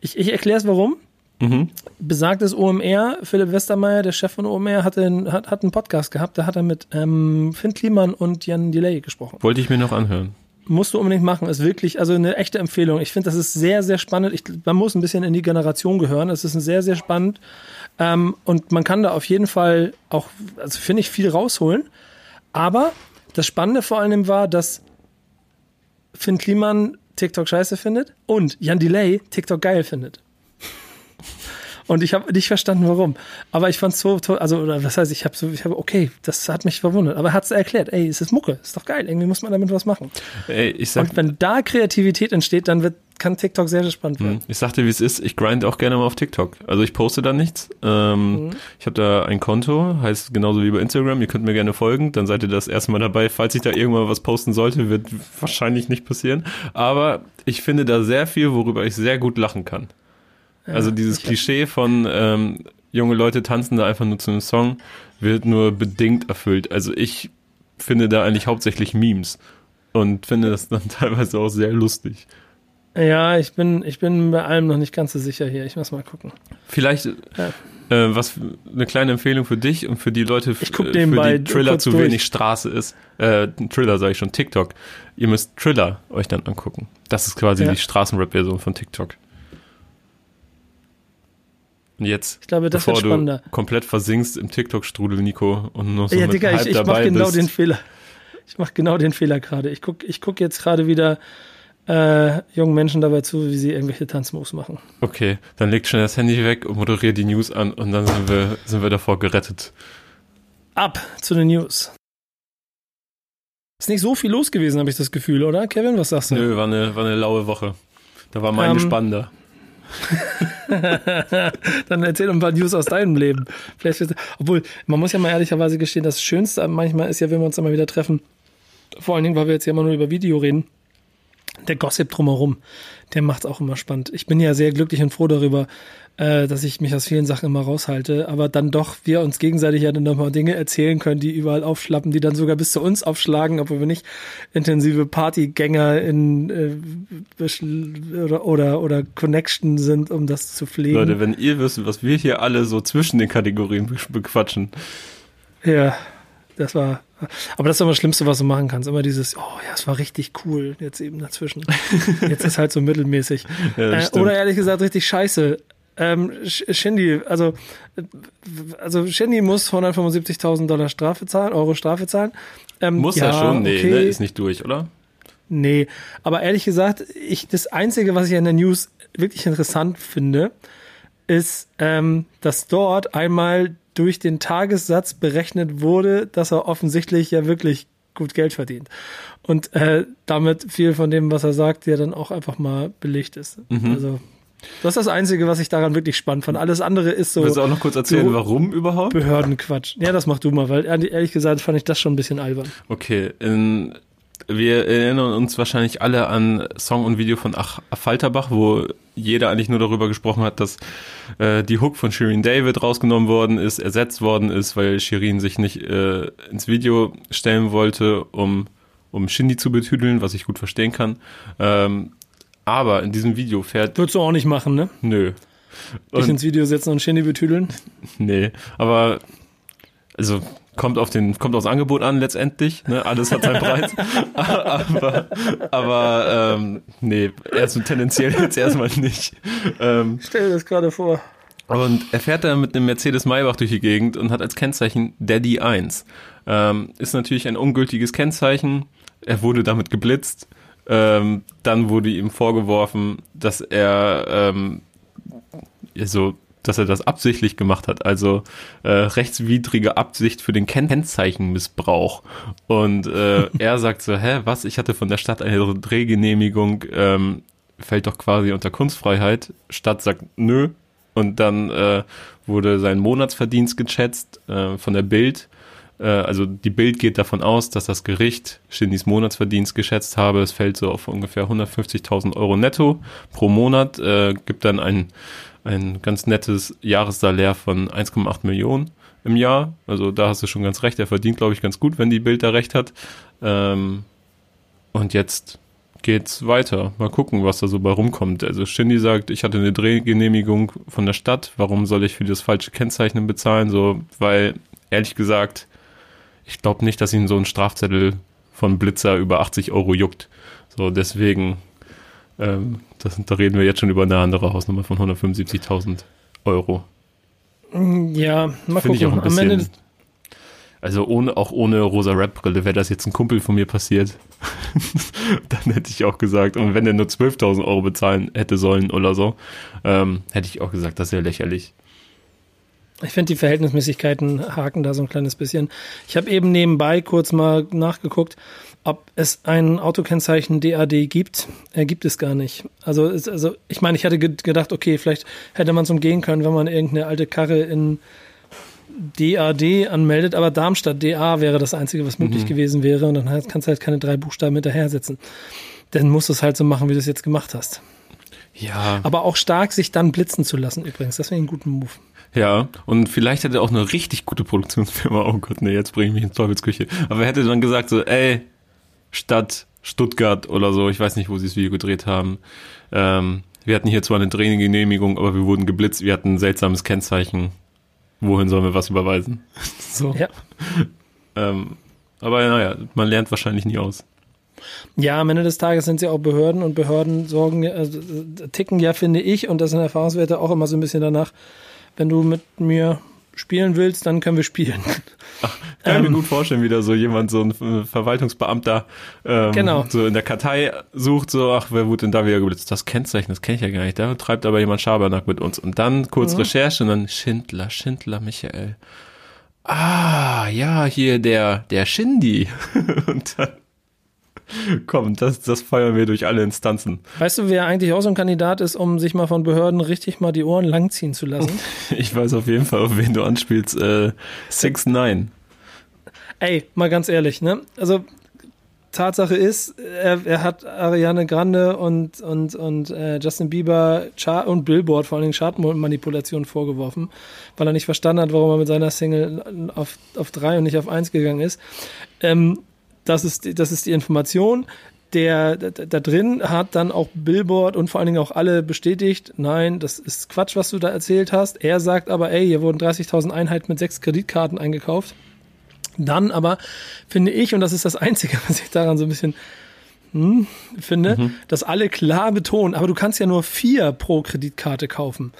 ich, ich erkläre es warum. Mhm. Besagtes OMR, Philipp Westermeier, der Chef von OMR, hat, einen, hat, hat einen Podcast gehabt, da hat er mit ähm, Finn Kliman und Jan Delay gesprochen. Wollte ich mir noch anhören. Musst du unbedingt machen, ist wirklich, also eine echte Empfehlung. Ich finde, das ist sehr, sehr spannend. Ich, man muss ein bisschen in die Generation gehören. Es ist sehr, sehr spannend. Ähm, und man kann da auf jeden Fall auch, also finde ich, viel rausholen. Aber das Spannende vor allem war, dass Finn Kliman TikTok scheiße findet und Jan Delay TikTok geil findet. Und ich habe nicht verstanden, warum. Aber ich fand es so toll. Also, oder was heißt, ich habe so, ich habe, okay, das hat mich verwundert. Aber er hat es erklärt, ey, es ist Mucke, ist doch geil, irgendwie muss man damit was machen. Ey, ich sag, Und wenn da Kreativität entsteht, dann wird, kann TikTok sehr, sehr spannend werden. Hm, ich sagte, wie es ist, ich grind auch gerne mal auf TikTok. Also ich poste da nichts. Ähm, mhm. Ich habe da ein Konto, heißt genauso wie bei Instagram. Ihr könnt mir gerne folgen, dann seid ihr das erste Mal dabei. Falls ich da irgendwann was posten sollte, wird wahrscheinlich nicht passieren. Aber ich finde da sehr viel, worüber ich sehr gut lachen kann also dieses Klischee von ähm, junge Leute tanzen da einfach nur zu einem Song wird nur bedingt erfüllt. Also ich finde da eigentlich hauptsächlich Memes und finde das dann teilweise auch sehr lustig. Ja, ich bin, ich bin bei allem noch nicht ganz so sicher hier. Ich muss mal gucken. Vielleicht ja. äh, was eine kleine Empfehlung für dich und für die Leute, ich guck äh, für die Triller zu durch. wenig Straße ist. Äh, Triller sage ich schon, TikTok. Ihr müsst Triller euch dann angucken. Das ist quasi ja. die Straßenrap-Version von TikTok. Und jetzt, ich glaube, das bevor du komplett versinkst im TikTok-Strudel, Nico, und noch so ja, mit Digga, ich, ich mache genau bist. den Fehler. Ich mache genau den Fehler gerade. Ich gucke ich guck jetzt gerade wieder äh, jungen Menschen dabei zu, wie sie irgendwelche Tanzmoves machen. Okay, dann leg schnell das Handy weg und moderiere die News an und dann sind wir, sind wir davor gerettet. Ab zu den News. Ist nicht so viel los gewesen, habe ich das Gefühl, oder? Kevin, was sagst du? Nö, war eine, war eine laue Woche. Da war meine ähm, spannender. Dann erzähl ein paar News aus deinem Leben. Vielleicht, obwohl, man muss ja mal ehrlicherweise gestehen, das Schönste manchmal ist ja, wenn wir uns immer wieder treffen, vor allen Dingen, weil wir jetzt ja immer nur über Video reden, der Gossip drumherum, der macht auch immer spannend. Ich bin ja sehr glücklich und froh darüber, äh, dass ich mich aus vielen Sachen immer raushalte, aber dann doch wir uns gegenseitig ja dann nochmal Dinge erzählen können, die überall aufschlappen, die dann sogar bis zu uns aufschlagen, obwohl wir nicht intensive Partygänger in äh, oder, oder oder Connection sind, um das zu pflegen. Leute, wenn ihr wisst, was wir hier alle so zwischen den Kategorien bequatschen. Ja, das war aber das ist immer das Schlimmste, was du machen kannst. Immer dieses, oh ja, es war richtig cool, jetzt eben dazwischen. Jetzt ist halt so mittelmäßig. Ja, äh, oder ehrlich gesagt, richtig scheiße. Ähm, Shindy, also, also Shindy muss 175.000 Dollar Strafe zahlen, Euro Strafe zahlen. Ähm, muss ja, er schon? Nee, okay. ne, ist nicht durch, oder? Nee, aber ehrlich gesagt, ich, das Einzige, was ich in der News wirklich interessant finde, ist, ähm, dass dort einmal durch den Tagessatz berechnet wurde, dass er offensichtlich ja wirklich gut Geld verdient. Und äh, damit viel von dem, was er sagt, ja dann auch einfach mal belegt ist. Mhm. Also das ist das Einzige, was ich daran wirklich spannend fand. Alles andere ist so. Willst du auch noch kurz erzählen, so warum überhaupt? Behördenquatsch. Ja, das mach du mal, weil ehrlich gesagt fand ich das schon ein bisschen albern. Okay, in, wir erinnern uns wahrscheinlich alle an Song und Video von Ach Falterbach, wo jeder eigentlich nur darüber gesprochen hat, dass äh, die Hook von Shirin David rausgenommen worden ist, ersetzt worden ist, weil Shirin sich nicht äh, ins Video stellen wollte, um um Shindy zu betüdeln, was ich gut verstehen kann. Ähm, aber in diesem Video fährt. Würdest du auch nicht machen, ne? Nö. Dich ins Video setzen und Shindy betüdeln? Nee, aber also kommt auf den kommt aufs Angebot an letztendlich ne alles hat seinen Preis aber aber ähm, nee erst tendenziell jetzt erstmal nicht ähm, stell dir das gerade vor und er fährt da mit einem Mercedes Maybach durch die Gegend und hat als Kennzeichen Daddy 1 ähm, ist natürlich ein ungültiges Kennzeichen er wurde damit geblitzt ähm, dann wurde ihm vorgeworfen, dass er ähm, so, dass er das absichtlich gemacht hat, also äh, rechtswidrige Absicht für den Kennzeichenmissbrauch. Und äh, er sagt so, hä, was? Ich hatte von der Stadt eine Drehgenehmigung, ähm, fällt doch quasi unter Kunstfreiheit. Stadt sagt, nö. Und dann äh, wurde sein Monatsverdienst geschätzt äh, von der Bild äh, also die Bild geht davon aus, dass das Gericht Shindys Monatsverdienst geschätzt habe. Es fällt so auf ungefähr 150.000 Euro netto pro Monat, äh, gibt dann ein, ein ganz nettes Jahressalär von 1,8 Millionen im Jahr. Also da hast du schon ganz recht. Er verdient, glaube ich, ganz gut, wenn die Bild da recht hat. Ähm, und jetzt geht's weiter. Mal gucken, was da so bei rumkommt. Also Shindy sagt, ich hatte eine Drehgenehmigung von der Stadt. Warum soll ich für das falsche Kennzeichnen bezahlen? So, weil ehrlich gesagt, ich glaube nicht, dass ihn so ein Strafzettel von Blitzer über 80 Euro juckt. So, deswegen, ähm, das, da reden wir jetzt schon über eine andere Hausnummer von 175.000 Euro. Ja, mal auch gucken. Am Ende, also ohne, auch ohne rosa Rap-Brille, wäre das jetzt ein Kumpel von mir passiert, dann hätte ich auch gesagt, und wenn er nur 12.000 Euro bezahlen hätte sollen oder so, ähm, hätte ich auch gesagt, das ist ja lächerlich. Ich finde die Verhältnismäßigkeiten haken da so ein kleines bisschen. Ich habe eben nebenbei kurz mal nachgeguckt, ob es ein Autokennzeichen DAD gibt. Er gibt es gar nicht. Also, es, also ich meine, ich hatte ge- gedacht, okay, vielleicht hätte man es umgehen können, wenn man irgendeine alte Karre in DAD anmeldet, aber Darmstadt DA wäre das Einzige, was möglich gewesen wäre. Und dann kannst du halt keine drei Buchstaben hinterher setzen. Dann musst du es halt so machen, wie du es jetzt gemacht hast. Ja. Aber auch stark, sich dann blitzen zu lassen übrigens. Das wäre ein guter Move. Ja, und vielleicht hätte er auch eine richtig gute Produktionsfirma, oh Gott, nee, jetzt bringe ich mich in Teufelsküche. Aber er hätte dann gesagt so, ey, Stadt Stuttgart oder so, ich weiß nicht, wo sie das Video gedreht haben. Ähm, wir hatten hier zwar eine Drehgenehmigung, aber wir wurden geblitzt, wir hatten ein seltsames Kennzeichen. Wohin sollen wir was überweisen? so. Ja. Ähm, aber naja, man lernt wahrscheinlich nie aus. Ja, am Ende des Tages sind sie auch Behörden und Behörden sorgen, also, ticken ja, finde ich, und das sind Erfahrungswerte auch immer so ein bisschen danach, wenn du mit mir spielen willst, dann können wir spielen. Kann ich Ähm. mir gut vorstellen, wie da so jemand, so ein Verwaltungsbeamter, ähm, Genau. so in der Kartei sucht, so, ach, wer wurde denn da wieder geblitzt? Das Kennzeichen, das kenne ich ja gar nicht. Da treibt aber jemand Schabernack mit uns. Und dann kurz Mhm. Recherche und dann Schindler, Schindler, Michael. Ah, ja, hier der, der Shindy. und dann, komm, das, das feuern wir durch alle Instanzen. Weißt du, wer eigentlich auch so ein Kandidat ist, um sich mal von Behörden richtig mal die Ohren langziehen zu lassen? Ich weiß auf jeden Fall, auf wen du anspielst. Äh, 6 9 Ey, mal ganz ehrlich, ne? Also Tatsache ist, er, er hat Ariane Grande und, und, und äh, Justin Bieber Chart und Billboard vor allen Dingen Chartmanipulation vorgeworfen, weil er nicht verstanden hat, warum er mit seiner Single auf, auf drei und nicht auf eins gegangen ist. Ähm, das ist, die- das ist die Information. Der, da, da drin hat dann auch Billboard und vor allen Dingen auch alle bestätigt, nein, das ist Quatsch, was du da erzählt hast. Er sagt aber, ey, hier wurden 30.000 Einheiten mit sechs Kreditkarten eingekauft. Dann aber finde ich, und das ist das Einzige, was ich daran so ein bisschen hm, finde, dass alle klar betonen, aber du kannst ja nur vier pro Kreditkarte kaufen.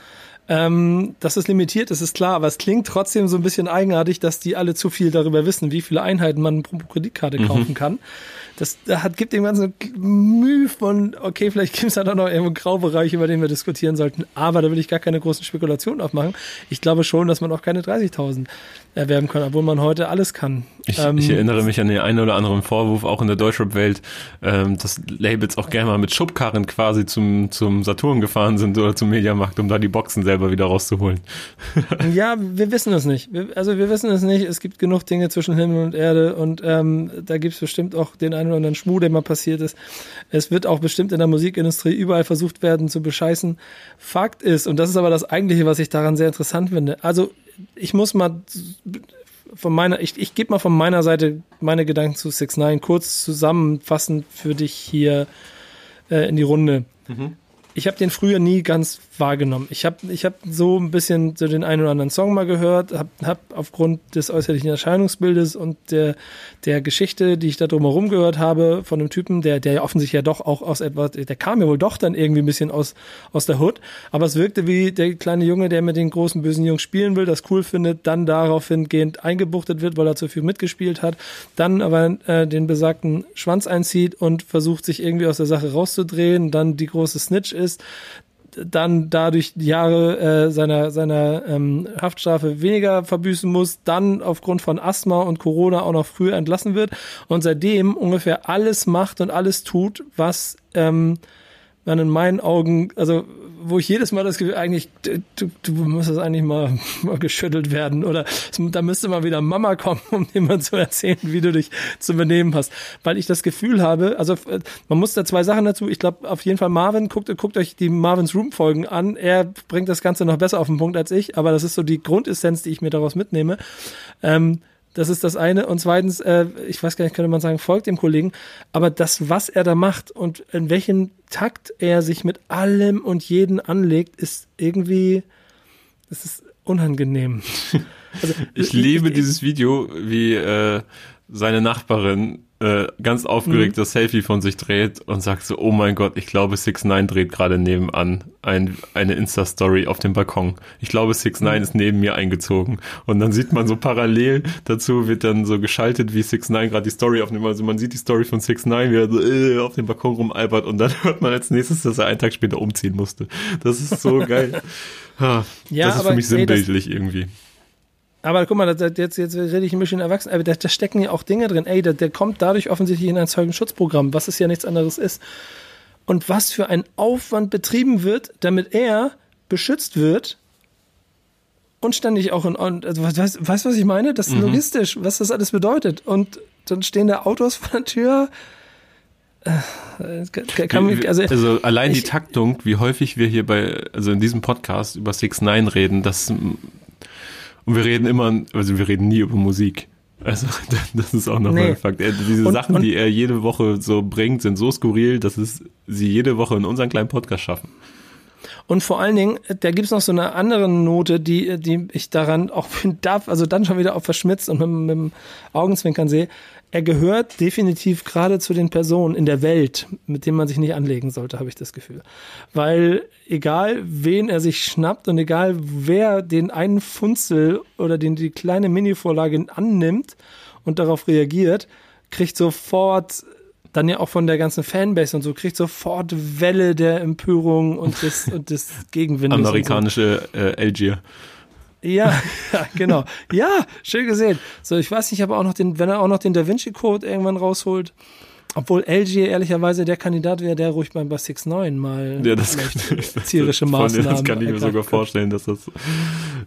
Ähm, das ist limitiert, das ist klar, aber es klingt trotzdem so ein bisschen eigenartig, dass die alle zu viel darüber wissen, wie viele Einheiten man pro Kreditkarte kaufen kann. Das da hat, gibt dem Ganzen Mühe von, okay, vielleicht gibt es da doch noch irgendwo einen Graubereich, über den wir diskutieren sollten, aber da will ich gar keine großen Spekulationen aufmachen. Ich glaube schon, dass man auch keine 30.000 erwerben kann, obwohl man heute alles kann. Ich, Ähm, ich erinnere mich an den einen oder anderen Vorwurf, auch in der Deutschrap-Welt, ähm, dass Labels auch gerne mal mit Schubkarren quasi zum, zum Saturn gefahren sind oder zum Mediamarkt, um da die Boxen selber wieder rauszuholen. Ja, wir wissen es nicht. Wir, also wir wissen es nicht. Es gibt genug Dinge zwischen Himmel und Erde und ähm, da gibt es bestimmt auch den einen oder anderen Schmuh, der mal passiert ist. Es wird auch bestimmt in der Musikindustrie überall versucht werden zu bescheißen. Fakt ist, und das ist aber das Eigentliche, was ich daran sehr interessant finde. Also ich muss mal von meiner, ich, ich gebe mal von meiner Seite meine Gedanken zu 6 9 kurz zusammenfassend für dich hier äh, in die Runde. Ich habe den früher nie ganz wahrgenommen. Ich habe ich hab so ein bisschen so den einen oder anderen Song mal gehört, habe hab aufgrund des äußerlichen Erscheinungsbildes und der, der Geschichte, die ich da drumherum gehört habe, von einem Typen, der, der ja offensichtlich ja doch auch aus etwas, der kam ja wohl doch dann irgendwie ein bisschen aus, aus der Hood, aber es wirkte wie der kleine Junge, der mit den großen bösen Jungs spielen will, das cool findet, dann daraufhin gehend eingebuchtet wird, weil er zu viel mitgespielt hat, dann aber äh, den besagten Schwanz einzieht und versucht, sich irgendwie aus der Sache rauszudrehen, dann die große Snitch ist, dann dadurch Jahre äh, seiner, seiner ähm, Haftstrafe weniger verbüßen muss, dann aufgrund von Asthma und Corona auch noch früher entlassen wird und seitdem ungefähr alles macht und alles tut, was ähm, man in meinen Augen, also wo ich jedes Mal das Gefühl, eigentlich, du, du müsstest eigentlich mal, mal geschüttelt werden oder da müsste mal wieder Mama kommen, um dir mal zu erzählen, wie du dich zu benehmen hast. Weil ich das Gefühl habe, also äh, man muss da zwei Sachen dazu, ich glaube auf jeden Fall Marvin, guckt, guckt euch die Marvins Room Folgen an, er bringt das Ganze noch besser auf den Punkt als ich, aber das ist so die Grundessenz, die ich mir daraus mitnehme. Ähm, Das ist das eine. Und zweitens, äh, ich weiß gar nicht, könnte man sagen, folgt dem Kollegen. Aber das, was er da macht und in welchem Takt er sich mit allem und jeden anlegt, ist irgendwie, das ist unangenehm. Also, ich liebe ich, dieses Video, wie äh, seine Nachbarin äh, ganz aufgeregt mhm. das Selfie von sich dreht und sagt so, oh mein Gott, ich glaube 6 9 dreht gerade nebenan ein, eine Insta-Story auf dem Balkon. Ich glaube 6 9 mhm. ist neben mir eingezogen. Und dann sieht man so parallel dazu wird dann so geschaltet, wie 6 9 gerade die Story aufnimmt. Also man sieht die Story von 6 9 wie er so äh, auf dem Balkon rumalbert und dann hört man als nächstes, dass er einen Tag später umziehen musste. Das ist so geil. Ha, ja, das ist für mich sinnbildlich ey, irgendwie. Aber guck mal, jetzt, jetzt rede ich ein bisschen erwachsen, aber da, da stecken ja auch Dinge drin. Ey, der, der kommt dadurch offensichtlich in ein Zeugenschutzprogramm, was es ja nichts anderes ist. Und was für ein Aufwand betrieben wird, damit er beschützt wird und ständig auch in, also weißt du, was ich meine? Das ist mhm. logistisch, was das alles bedeutet. Und dann stehen da Autos vor der Tür. Äh, kann, wie, also, also, allein ich, die Taktung, wie häufig wir hier bei, also in diesem Podcast über 6 9 reden, das und wir reden immer, also wir reden nie über Musik. Also das ist auch nochmal nee. ein Fakt. Er, diese und, Sachen, und, die er jede Woche so bringt, sind so skurril, dass es sie jede Woche in unseren kleinen Podcast schaffen. Und vor allen Dingen, da gibt's noch so eine andere Note, die, die ich daran auch darf, also dann schon wieder auch verschmitzt und mit, mit dem Augenzwinkern sehe er gehört definitiv gerade zu den Personen in der Welt, mit denen man sich nicht anlegen sollte, habe ich das Gefühl. Weil egal, wen er sich schnappt und egal, wer den einen Funzel oder den die kleine Mini-Vorlage annimmt und darauf reagiert, kriegt sofort dann ja auch von der ganzen Fanbase und so, kriegt sofort Welle der Empörung und des, und des Gegenwindes. Amerikanische so. äh, Algier. Ja, ja, genau. Ja, schön gesehen. So, ich weiß nicht, aber auch noch den, wenn er auch noch den Da Vinci Code irgendwann rausholt. Obwohl LG ehrlicherweise der Kandidat wäre, der ruhig beim bei 6.9 mal ja, das kann, tierische Maßnahmen. Das kann ich mir sogar vorstellen, dass das,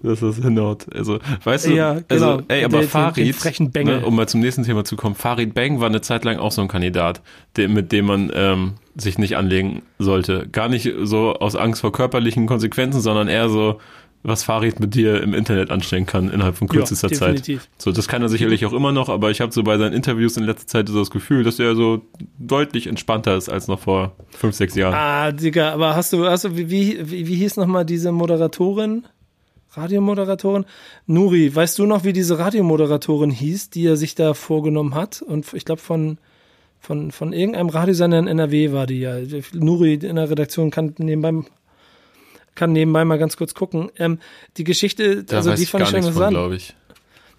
dass das hinhaut. Also, weißt du, ja, genau. also, ey, aber der, Farid, den, den ne, um mal zum nächsten Thema zu kommen, Farid Bang war eine Zeit lang auch so ein Kandidat, der, mit dem man ähm, sich nicht anlegen sollte. Gar nicht so aus Angst vor körperlichen Konsequenzen, sondern eher so, was Farid mit dir im Internet anstellen kann innerhalb von kürzester ja, Zeit. So, das kann er sicherlich auch immer noch, aber ich habe so bei seinen Interviews in letzter Zeit so das Gefühl, dass er so deutlich entspannter ist als noch vor fünf, sechs Jahren. Ah, Digga, aber hast du, hast du, wie, wie, wie hieß nochmal diese Moderatorin? Radiomoderatorin? Nuri, weißt du noch, wie diese Radiomoderatorin hieß, die er sich da vorgenommen hat? Und ich glaube von, von, von irgendeinem Radiosender in NRW war die ja. Nuri in der Redaktion kann nebenbei kann nebenbei mal ganz kurz gucken. Ähm, die Geschichte, da also die fand ich schon interessant. glaube ich.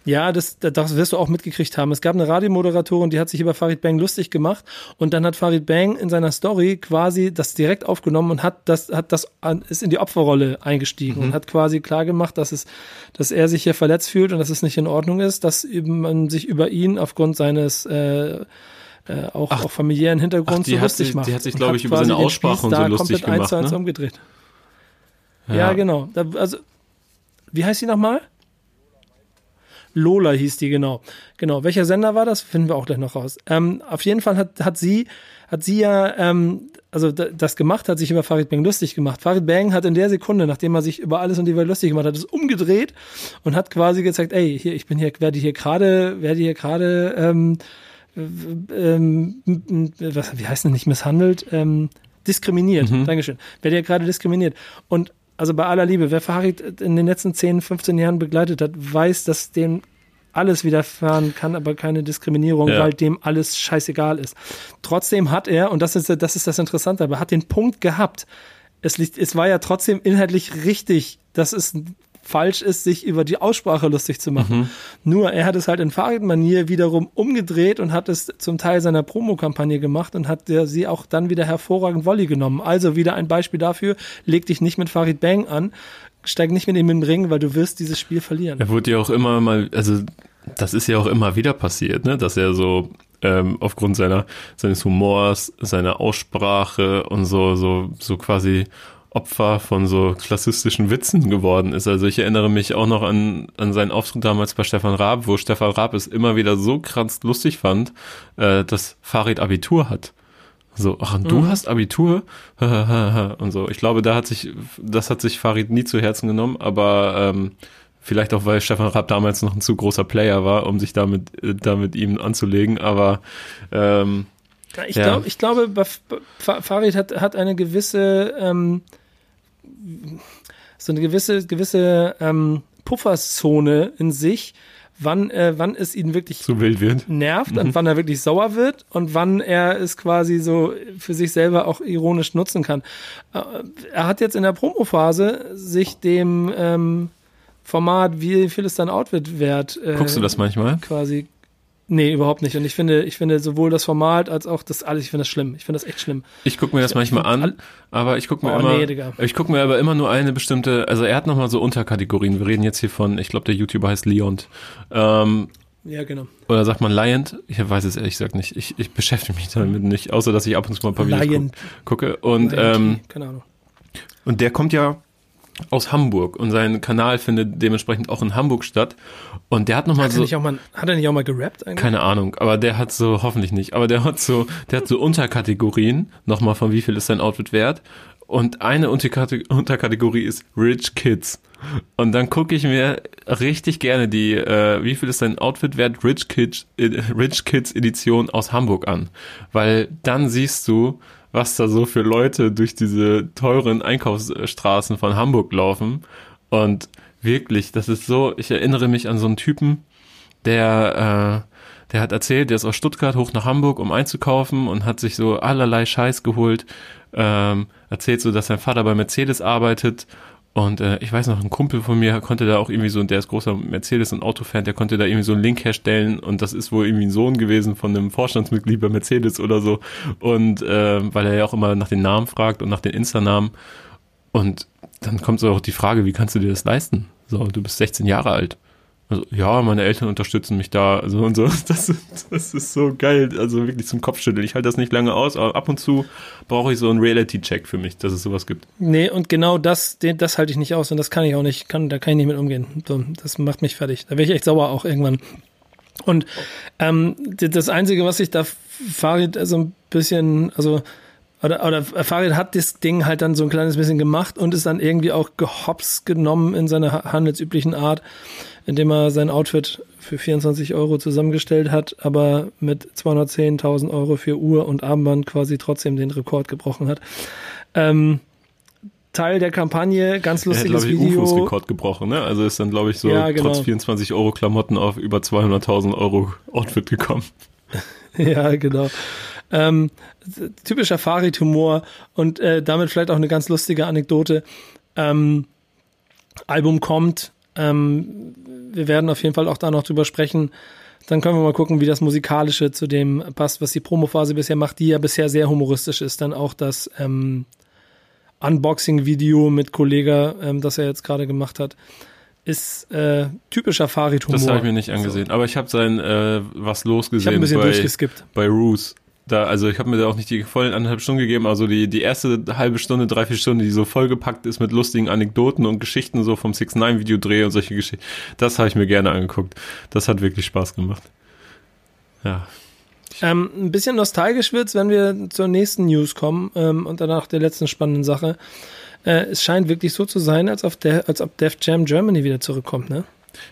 Ja, das, das wirst du auch mitgekriegt haben. Es gab eine Radiomoderatorin, die hat sich über Farid Bang lustig gemacht und dann hat Farid Bang in seiner Story quasi das direkt aufgenommen und hat das, hat das, ist in die Opferrolle eingestiegen mhm. und hat quasi klar gemacht, dass es, dass er sich hier verletzt fühlt und dass es nicht in Ordnung ist, dass eben man sich über ihn aufgrund seines, äh, äh, auch, ach, auch familiären Hintergrunds so lustig sie, macht. Die hat sich, glaube ich, über seine Aussprache und so lustig gemacht. Eins zu eins ne? umgedreht. Ja, ja genau. Da, also, wie heißt sie nochmal? Lola hieß die, genau. Genau. Welcher Sender war das? Finden wir auch gleich noch raus. Ähm, auf jeden Fall hat, hat sie, hat sie ja, ähm, also das gemacht, hat sich über Farid Bang lustig gemacht. Farid Bang hat in der Sekunde, nachdem er sich über alles und die Welt lustig gemacht hat, es umgedreht und hat quasi gezeigt, ey, hier, ich bin hier, werde hier gerade, werde hier gerade, ähm, ähm, was, wie heißt denn nicht misshandelt? Ähm, diskriminiert. Mhm. Dankeschön. Werde hier gerade diskriminiert. Und also bei aller Liebe, wer Farid in den letzten 10, 15 Jahren begleitet hat, weiß, dass dem alles widerfahren kann, aber keine Diskriminierung, ja. weil dem alles scheißegal ist. Trotzdem hat er, und das ist, das ist das Interessante, aber hat den Punkt gehabt, es, liegt, es war ja trotzdem inhaltlich richtig, dass es falsch ist, sich über die Aussprache lustig zu machen. Mhm. Nur er hat es halt in Farid-Manier wiederum umgedreht und hat es zum Teil seiner Promokampagne gemacht und hat der, sie auch dann wieder hervorragend Volley genommen. Also wieder ein Beispiel dafür, leg dich nicht mit Farid Bang an, steig nicht mit ihm in den Ring, weil du wirst dieses Spiel verlieren. Er wurde ja auch immer mal, also das ist ja auch immer wieder passiert, ne, dass er so ähm, aufgrund seiner seines Humors, seiner Aussprache und so so so quasi Opfer von so klassistischen Witzen geworden ist. Also ich erinnere mich auch noch an, an seinen Auftritt damals bei Stefan Raab, wo Stefan Raab es immer wieder so krass lustig fand, äh, dass Farid Abitur hat. So, ach, und du mhm. hast Abitur? und so. Ich glaube, da hat sich, das hat sich Farid nie zu Herzen genommen, aber ähm, Vielleicht auch, weil Stefan Raab damals noch ein zu großer Player war, um sich damit, äh, damit ihm anzulegen. Aber ähm, ich, ja. glaub, ich glaube, Farid hat, hat eine gewisse ähm, so eine gewisse, gewisse ähm, Pufferzone in sich, wann, äh, wann es ihn wirklich so wild wird. nervt mhm. und wann er wirklich sauer wird und wann er es quasi so für sich selber auch ironisch nutzen kann. Äh, er hat jetzt in der Promophase sich dem ähm, Format, wie viel ist dein Outfit wert? Äh, Guckst du das manchmal? Quasi Nee, überhaupt nicht. Und ich finde, ich finde sowohl das Format als auch das alles, ich finde das schlimm. Ich finde das echt schlimm. Ich gucke mir das manchmal an, aber ich gucke mir oh, immer, nee, ich gucke mir aber immer nur eine bestimmte, also er hat nochmal so Unterkategorien. Wir reden jetzt hier von, ich glaube, der YouTuber heißt Leont. Ähm, ja, genau. Oder sagt man Lion? Ich weiß es ehrlich gesagt nicht. Ich, ich beschäftige mich damit nicht, außer dass ich ab und zu mal ein paar Videos gucke. Und, ähm, keine Ahnung. Und der kommt ja aus Hamburg und sein Kanal findet dementsprechend auch in Hamburg statt. Und der hat nochmal so. Auch mal, hat er nicht auch mal gerappt eigentlich? Keine Ahnung, aber der hat so, hoffentlich nicht, aber der hat so, der hat so Unterkategorien, nochmal von wie viel ist sein Outfit wert. Und eine Unterkategorie ist Rich Kids. Und dann gucke ich mir richtig gerne die, äh, wie viel ist dein Outfit wert, Rich Kids, äh, Rich Kids Edition aus Hamburg an. Weil dann siehst du, was da so für Leute durch diese teuren Einkaufsstraßen von Hamburg laufen. Und wirklich, das ist so, ich erinnere mich an so einen Typen, der, äh, der hat erzählt, der ist aus Stuttgart hoch nach Hamburg, um einzukaufen und hat sich so allerlei Scheiß geholt. Ähm, erzählt so, dass sein Vater bei Mercedes arbeitet und äh, ich weiß noch, ein Kumpel von mir konnte da auch irgendwie so, der ist großer Mercedes- und Autofan, der konnte da irgendwie so einen Link herstellen und das ist wohl irgendwie ein Sohn gewesen von einem Vorstandsmitglied bei Mercedes oder so. Und äh, weil er ja auch immer nach den Namen fragt und nach den Insta-Namen. Und dann kommt so auch die Frage, wie kannst du dir das leisten? So, du bist 16 Jahre alt. Also, ja, meine Eltern unterstützen mich da, also und so. Das, das ist so geil, also wirklich zum Kopfschütteln. Ich halte das nicht lange aus, aber ab und zu brauche ich so einen Reality-Check für mich, dass es sowas gibt. Nee, und genau das, das halte ich nicht aus und das kann ich auch nicht, kann, da kann ich nicht mit umgehen. So, das macht mich fertig. Da werde ich echt sauer auch irgendwann. Und ähm, das Einzige, was ich da Farid so ein bisschen, also oder, oder Farid hat das Ding halt dann so ein kleines bisschen gemacht und ist dann irgendwie auch gehops genommen in seiner handelsüblichen Art indem er sein Outfit für 24 Euro zusammengestellt hat, aber mit 210.000 Euro für Uhr und Armband quasi trotzdem den Rekord gebrochen hat. Ähm, Teil der Kampagne, ganz lustiges er hat, Video. UFOs Rekord gebrochen, ne? Also ist dann, glaube ich, so ja, genau. trotz 24 Euro Klamotten auf über 200.000 Euro Outfit gekommen. ja, genau. Ähm, typischer Farid-Humor und äh, damit vielleicht auch eine ganz lustige Anekdote. Ähm, Album kommt, ähm, wir werden auf jeden Fall auch da noch drüber sprechen. Dann können wir mal gucken, wie das Musikalische zu dem passt, was die Promophase bisher macht, die ja bisher sehr humoristisch ist. Dann auch das ähm, Unboxing-Video mit Kollega, ähm, das er jetzt gerade gemacht hat, ist äh, typischer Farid-Humor. Das habe ich mir nicht angesehen, aber ich habe sein äh, was losgesehen ich ein bisschen bei, durchgeskippt. bei Roos da, also ich habe mir da auch nicht die vollen anderthalb Stunden gegeben, also die, die erste halbe Stunde, drei, vier Stunden, die so vollgepackt ist mit lustigen Anekdoten und Geschichten so vom 6 9 Videodreh und solche Geschichten, das habe ich mir gerne angeguckt. Das hat wirklich Spaß gemacht. Ja. Ähm, ein bisschen nostalgisch wird's, wenn wir zur nächsten News kommen ähm, und danach der letzten spannenden Sache. Äh, es scheint wirklich so zu sein, als, auf der, als ob Def Jam Germany wieder zurückkommt, ne?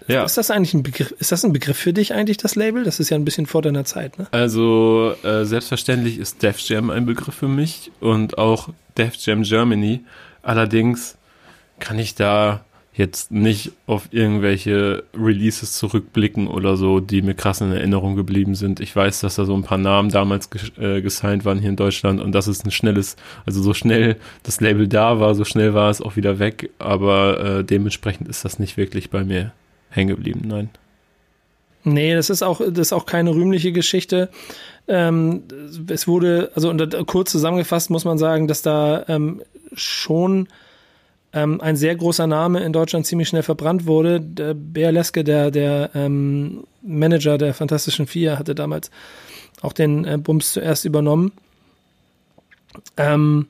Ja. Ist das eigentlich ein Begriff, ist das ein Begriff für dich eigentlich, das Label? Das ist ja ein bisschen vor deiner Zeit, ne? Also, äh, selbstverständlich ist Def Jam ein Begriff für mich und auch Def Jam Germany. Allerdings kann ich da jetzt nicht auf irgendwelche Releases zurückblicken oder so, die mir krass in Erinnerung geblieben sind. Ich weiß, dass da so ein paar Namen damals äh, gesigned waren hier in Deutschland und das ist ein schnelles, also so schnell das Label da war, so schnell war es auch wieder weg, aber äh, dementsprechend ist das nicht wirklich bei mir hängen geblieben, nein. Nee, das ist auch, das ist auch keine rühmliche Geschichte. Ähm, es wurde, also unter, kurz zusammengefasst muss man sagen, dass da ähm, schon ähm, ein sehr großer Name in Deutschland ziemlich schnell verbrannt wurde. Der Bär Leske, der, der ähm, Manager der Fantastischen Vier, hatte damals auch den äh, Bums zuerst übernommen. Ähm,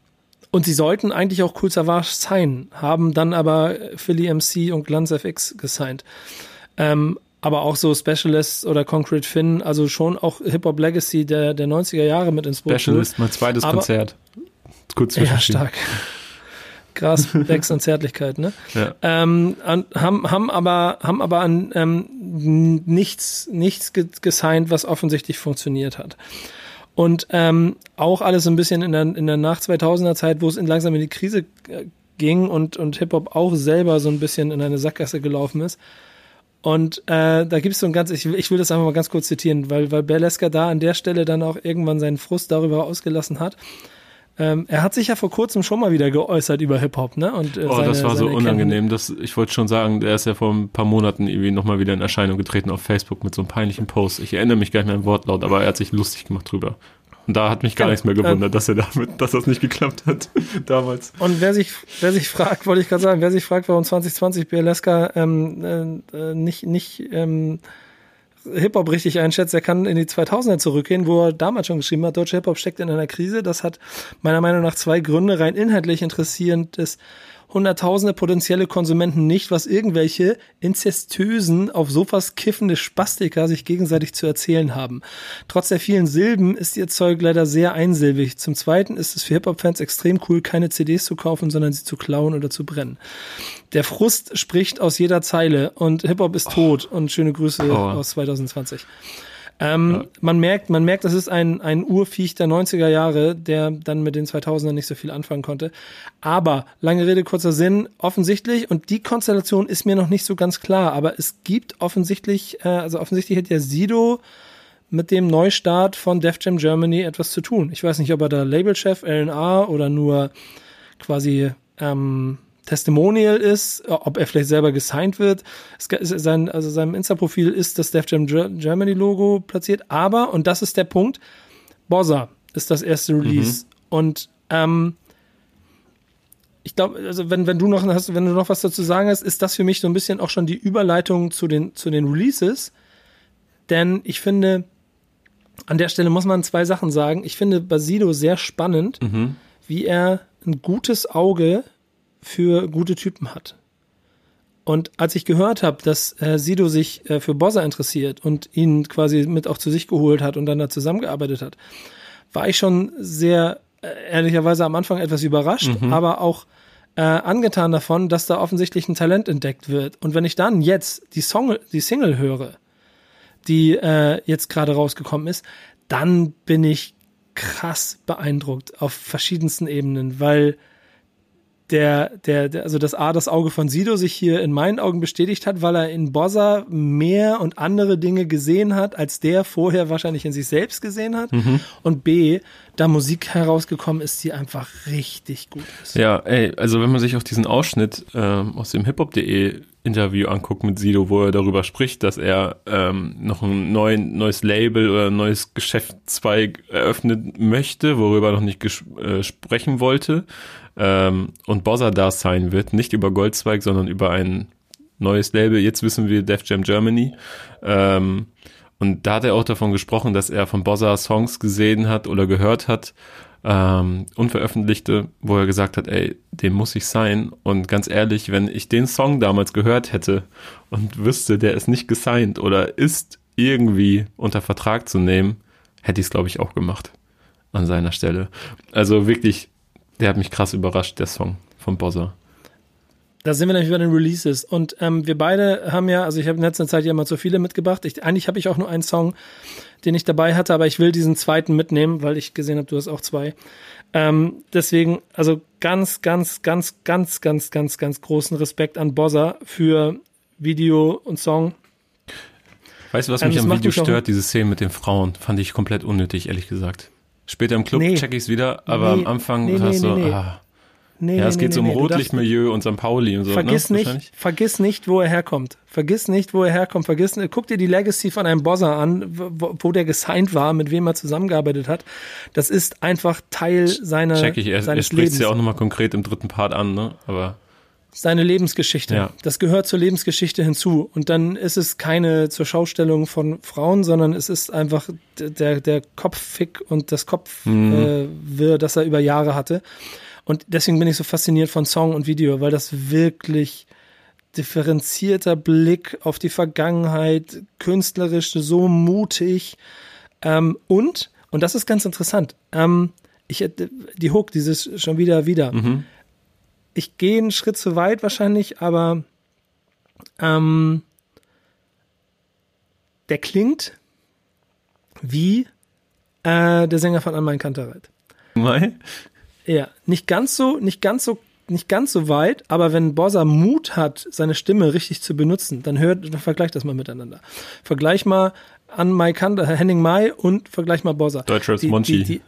und sie sollten eigentlich auch Cool Savage sein, haben dann aber Philly MC und Glanz FX gesigned. Ähm, aber auch so Specialist oder Concrete Finn, also schon auch Hip-Hop Legacy der, der 90er Jahre mit ins Boot. Specialist, mein zweites aber, Konzert. Kurz Ja, stark. Gras wächst an Zärtlichkeit, ne? Ja. Ähm, an, haben, haben aber, haben aber an ähm, nichts, nichts gesigned, was offensichtlich funktioniert hat. Und ähm, auch alles so ein bisschen in der, in der Nach-2000er Zeit, wo es in langsam in die Krise äh, ging und, und Hip-Hop auch selber so ein bisschen in eine Sackgasse gelaufen ist. Und äh, da gibt es so ein ganz, ich, ich will das einfach mal ganz kurz zitieren, weil, weil Berleska da an der Stelle dann auch irgendwann seinen Frust darüber ausgelassen hat. Ähm, er hat sich ja vor kurzem schon mal wieder geäußert über Hip-Hop, ne? Und, äh, oh, seine, das war so unangenehm. Das, ich wollte schon sagen, der ist ja vor ein paar Monaten irgendwie nochmal wieder in Erscheinung getreten auf Facebook mit so einem peinlichen Post. Ich erinnere mich gar nicht mehr im Wortlaut, aber er hat sich lustig gemacht drüber. Und da hat mich gar ja, nichts mehr gewundert, äh, dass er damit, dass das nicht geklappt hat damals. Und wer sich, wer sich fragt, wollte ich gerade sagen, wer sich fragt, warum 2020 Bialeska ähm, äh, nicht, nicht ähm, Hip-Hop richtig einschätzt, der kann in die 2000er zurückgehen, wo er damals schon geschrieben hat, deutsche Hip-Hop steckt in einer Krise. Das hat meiner Meinung nach zwei Gründe. Rein inhaltlich interessierend ist, Hunderttausende potenzielle Konsumenten nicht, was irgendwelche inzestösen, auf Sofas kiffende Spastiker sich gegenseitig zu erzählen haben. Trotz der vielen Silben ist ihr Zeug leider sehr einsilbig. Zum Zweiten ist es für Hip-Hop-Fans extrem cool, keine CDs zu kaufen, sondern sie zu klauen oder zu brennen. Der Frust spricht aus jeder Zeile und Hip-Hop ist tot und schöne Grüße oh. aus 2020. Ähm, ja. Man merkt, man merkt, das ist ein, ein Urviech der 90er Jahre, der dann mit den 2000ern nicht so viel anfangen konnte. Aber, lange Rede, kurzer Sinn, offensichtlich, und die Konstellation ist mir noch nicht so ganz klar, aber es gibt offensichtlich, äh, also offensichtlich hat der Sido mit dem Neustart von Def Jam Germany etwas zu tun. Ich weiß nicht, ob er da Labelchef, LNA oder nur quasi ähm, Testimonial ist, ob er vielleicht selber gesigned wird. Sein, also seinem Insta-Profil ist das Def Jam Germany Logo platziert, aber, und das ist der Punkt, Bossa ist das erste Release. Mhm. Und ähm, ich glaube, also wenn, wenn du noch hast, wenn du noch was dazu sagen hast, ist das für mich so ein bisschen auch schon die Überleitung zu den, zu den Releases. Denn ich finde, an der Stelle muss man zwei Sachen sagen. Ich finde Basido sehr spannend, mhm. wie er ein gutes Auge für gute Typen hat. Und als ich gehört habe, dass äh, Sido sich äh, für Bossa interessiert und ihn quasi mit auch zu sich geholt hat und dann da zusammengearbeitet hat, war ich schon sehr äh, ehrlicherweise am Anfang etwas überrascht, mhm. aber auch äh, angetan davon, dass da offensichtlich ein Talent entdeckt wird. Und wenn ich dann jetzt die Song, die Single höre, die äh, jetzt gerade rausgekommen ist, dann bin ich krass beeindruckt auf verschiedensten Ebenen, weil der, der, der, also das A, das Auge von Sido sich hier in meinen Augen bestätigt hat, weil er in Bossa mehr und andere Dinge gesehen hat, als der vorher wahrscheinlich in sich selbst gesehen hat. Mhm. Und B, da Musik herausgekommen ist, die einfach richtig gut ist. Ja, ey, also wenn man sich auch diesen Ausschnitt ähm, aus dem hiphop.de Interview anguckt mit Sido, wo er darüber spricht, dass er ähm, noch ein neuen, neues Label oder ein neues Geschäftszweig eröffnen möchte, worüber er noch nicht äh, sprechen wollte ähm, und Bossa da sein wird, nicht über Goldzweig, sondern über ein neues Label. Jetzt wissen wir Def Jam Germany. Ähm, und da hat er auch davon gesprochen, dass er von Bossa Songs gesehen hat oder gehört hat, ähm, unveröffentlichte, wo er gesagt hat, ey, dem muss ich sein. Und ganz ehrlich, wenn ich den Song damals gehört hätte und wüsste, der ist nicht gesigned oder ist irgendwie unter Vertrag zu nehmen, hätte ich es, glaube ich, auch gemacht an seiner Stelle. Also wirklich der hat mich krass überrascht, der Song von Bossa. Da sind wir nämlich bei den Releases. Und ähm, wir beide haben ja, also ich habe in letzter Zeit ja mal zu viele mitgebracht. Ich, eigentlich habe ich auch nur einen Song, den ich dabei hatte, aber ich will diesen zweiten mitnehmen, weil ich gesehen habe, du hast auch zwei. Ähm, deswegen, also ganz, ganz, ganz, ganz, ganz, ganz, ganz großen Respekt an Bossa für Video und Song. Weißt du, was ähm, mich am Video stört? Diese Szene mit den Frauen fand ich komplett unnötig, ehrlich gesagt. Später im Club nee. check ich's wieder, aber nee, am Anfang nee, hast du, ah. Nee, ja, es geht so um Rotlichtmilieu und St. Pauli und so. Vergiss ne? nicht, vergiss nicht, wo er herkommt. Vergiss nicht, wo er herkommt. Vergiss, guck dir die Legacy von einem Bosser an, wo, wo der gesigned war, mit wem er zusammengearbeitet hat. Das ist einfach Teil seiner Check ich, er, er spricht es ja auch nochmal konkret im dritten Part an, ne? Aber seine Lebensgeschichte. Ja. Das gehört zur Lebensgeschichte hinzu. Und dann ist es keine zur Schaustellung von Frauen, sondern es ist einfach der, der Kopffick und das Kopfwirr, mhm. äh, das er über Jahre hatte. Und deswegen bin ich so fasziniert von Song und Video, weil das wirklich differenzierter Blick auf die Vergangenheit, künstlerisch so mutig ähm, und, und das ist ganz interessant, ähm, ich, die Hook, dieses schon wieder, wieder, mhm ich gehe einen Schritt zu weit wahrscheinlich, aber ähm, der klingt wie äh, der Sänger von An mein Kantereit. Mai? Ja, nicht ganz so, nicht ganz so, nicht ganz so weit, aber wenn Bossa Mut hat, seine Stimme richtig zu benutzen, dann hört, dann vergleich das mal miteinander. Vergleich mal an Mai Kanter, Henning Mai und vergleich mal Bossa. Deutscher Monchi. Die, die,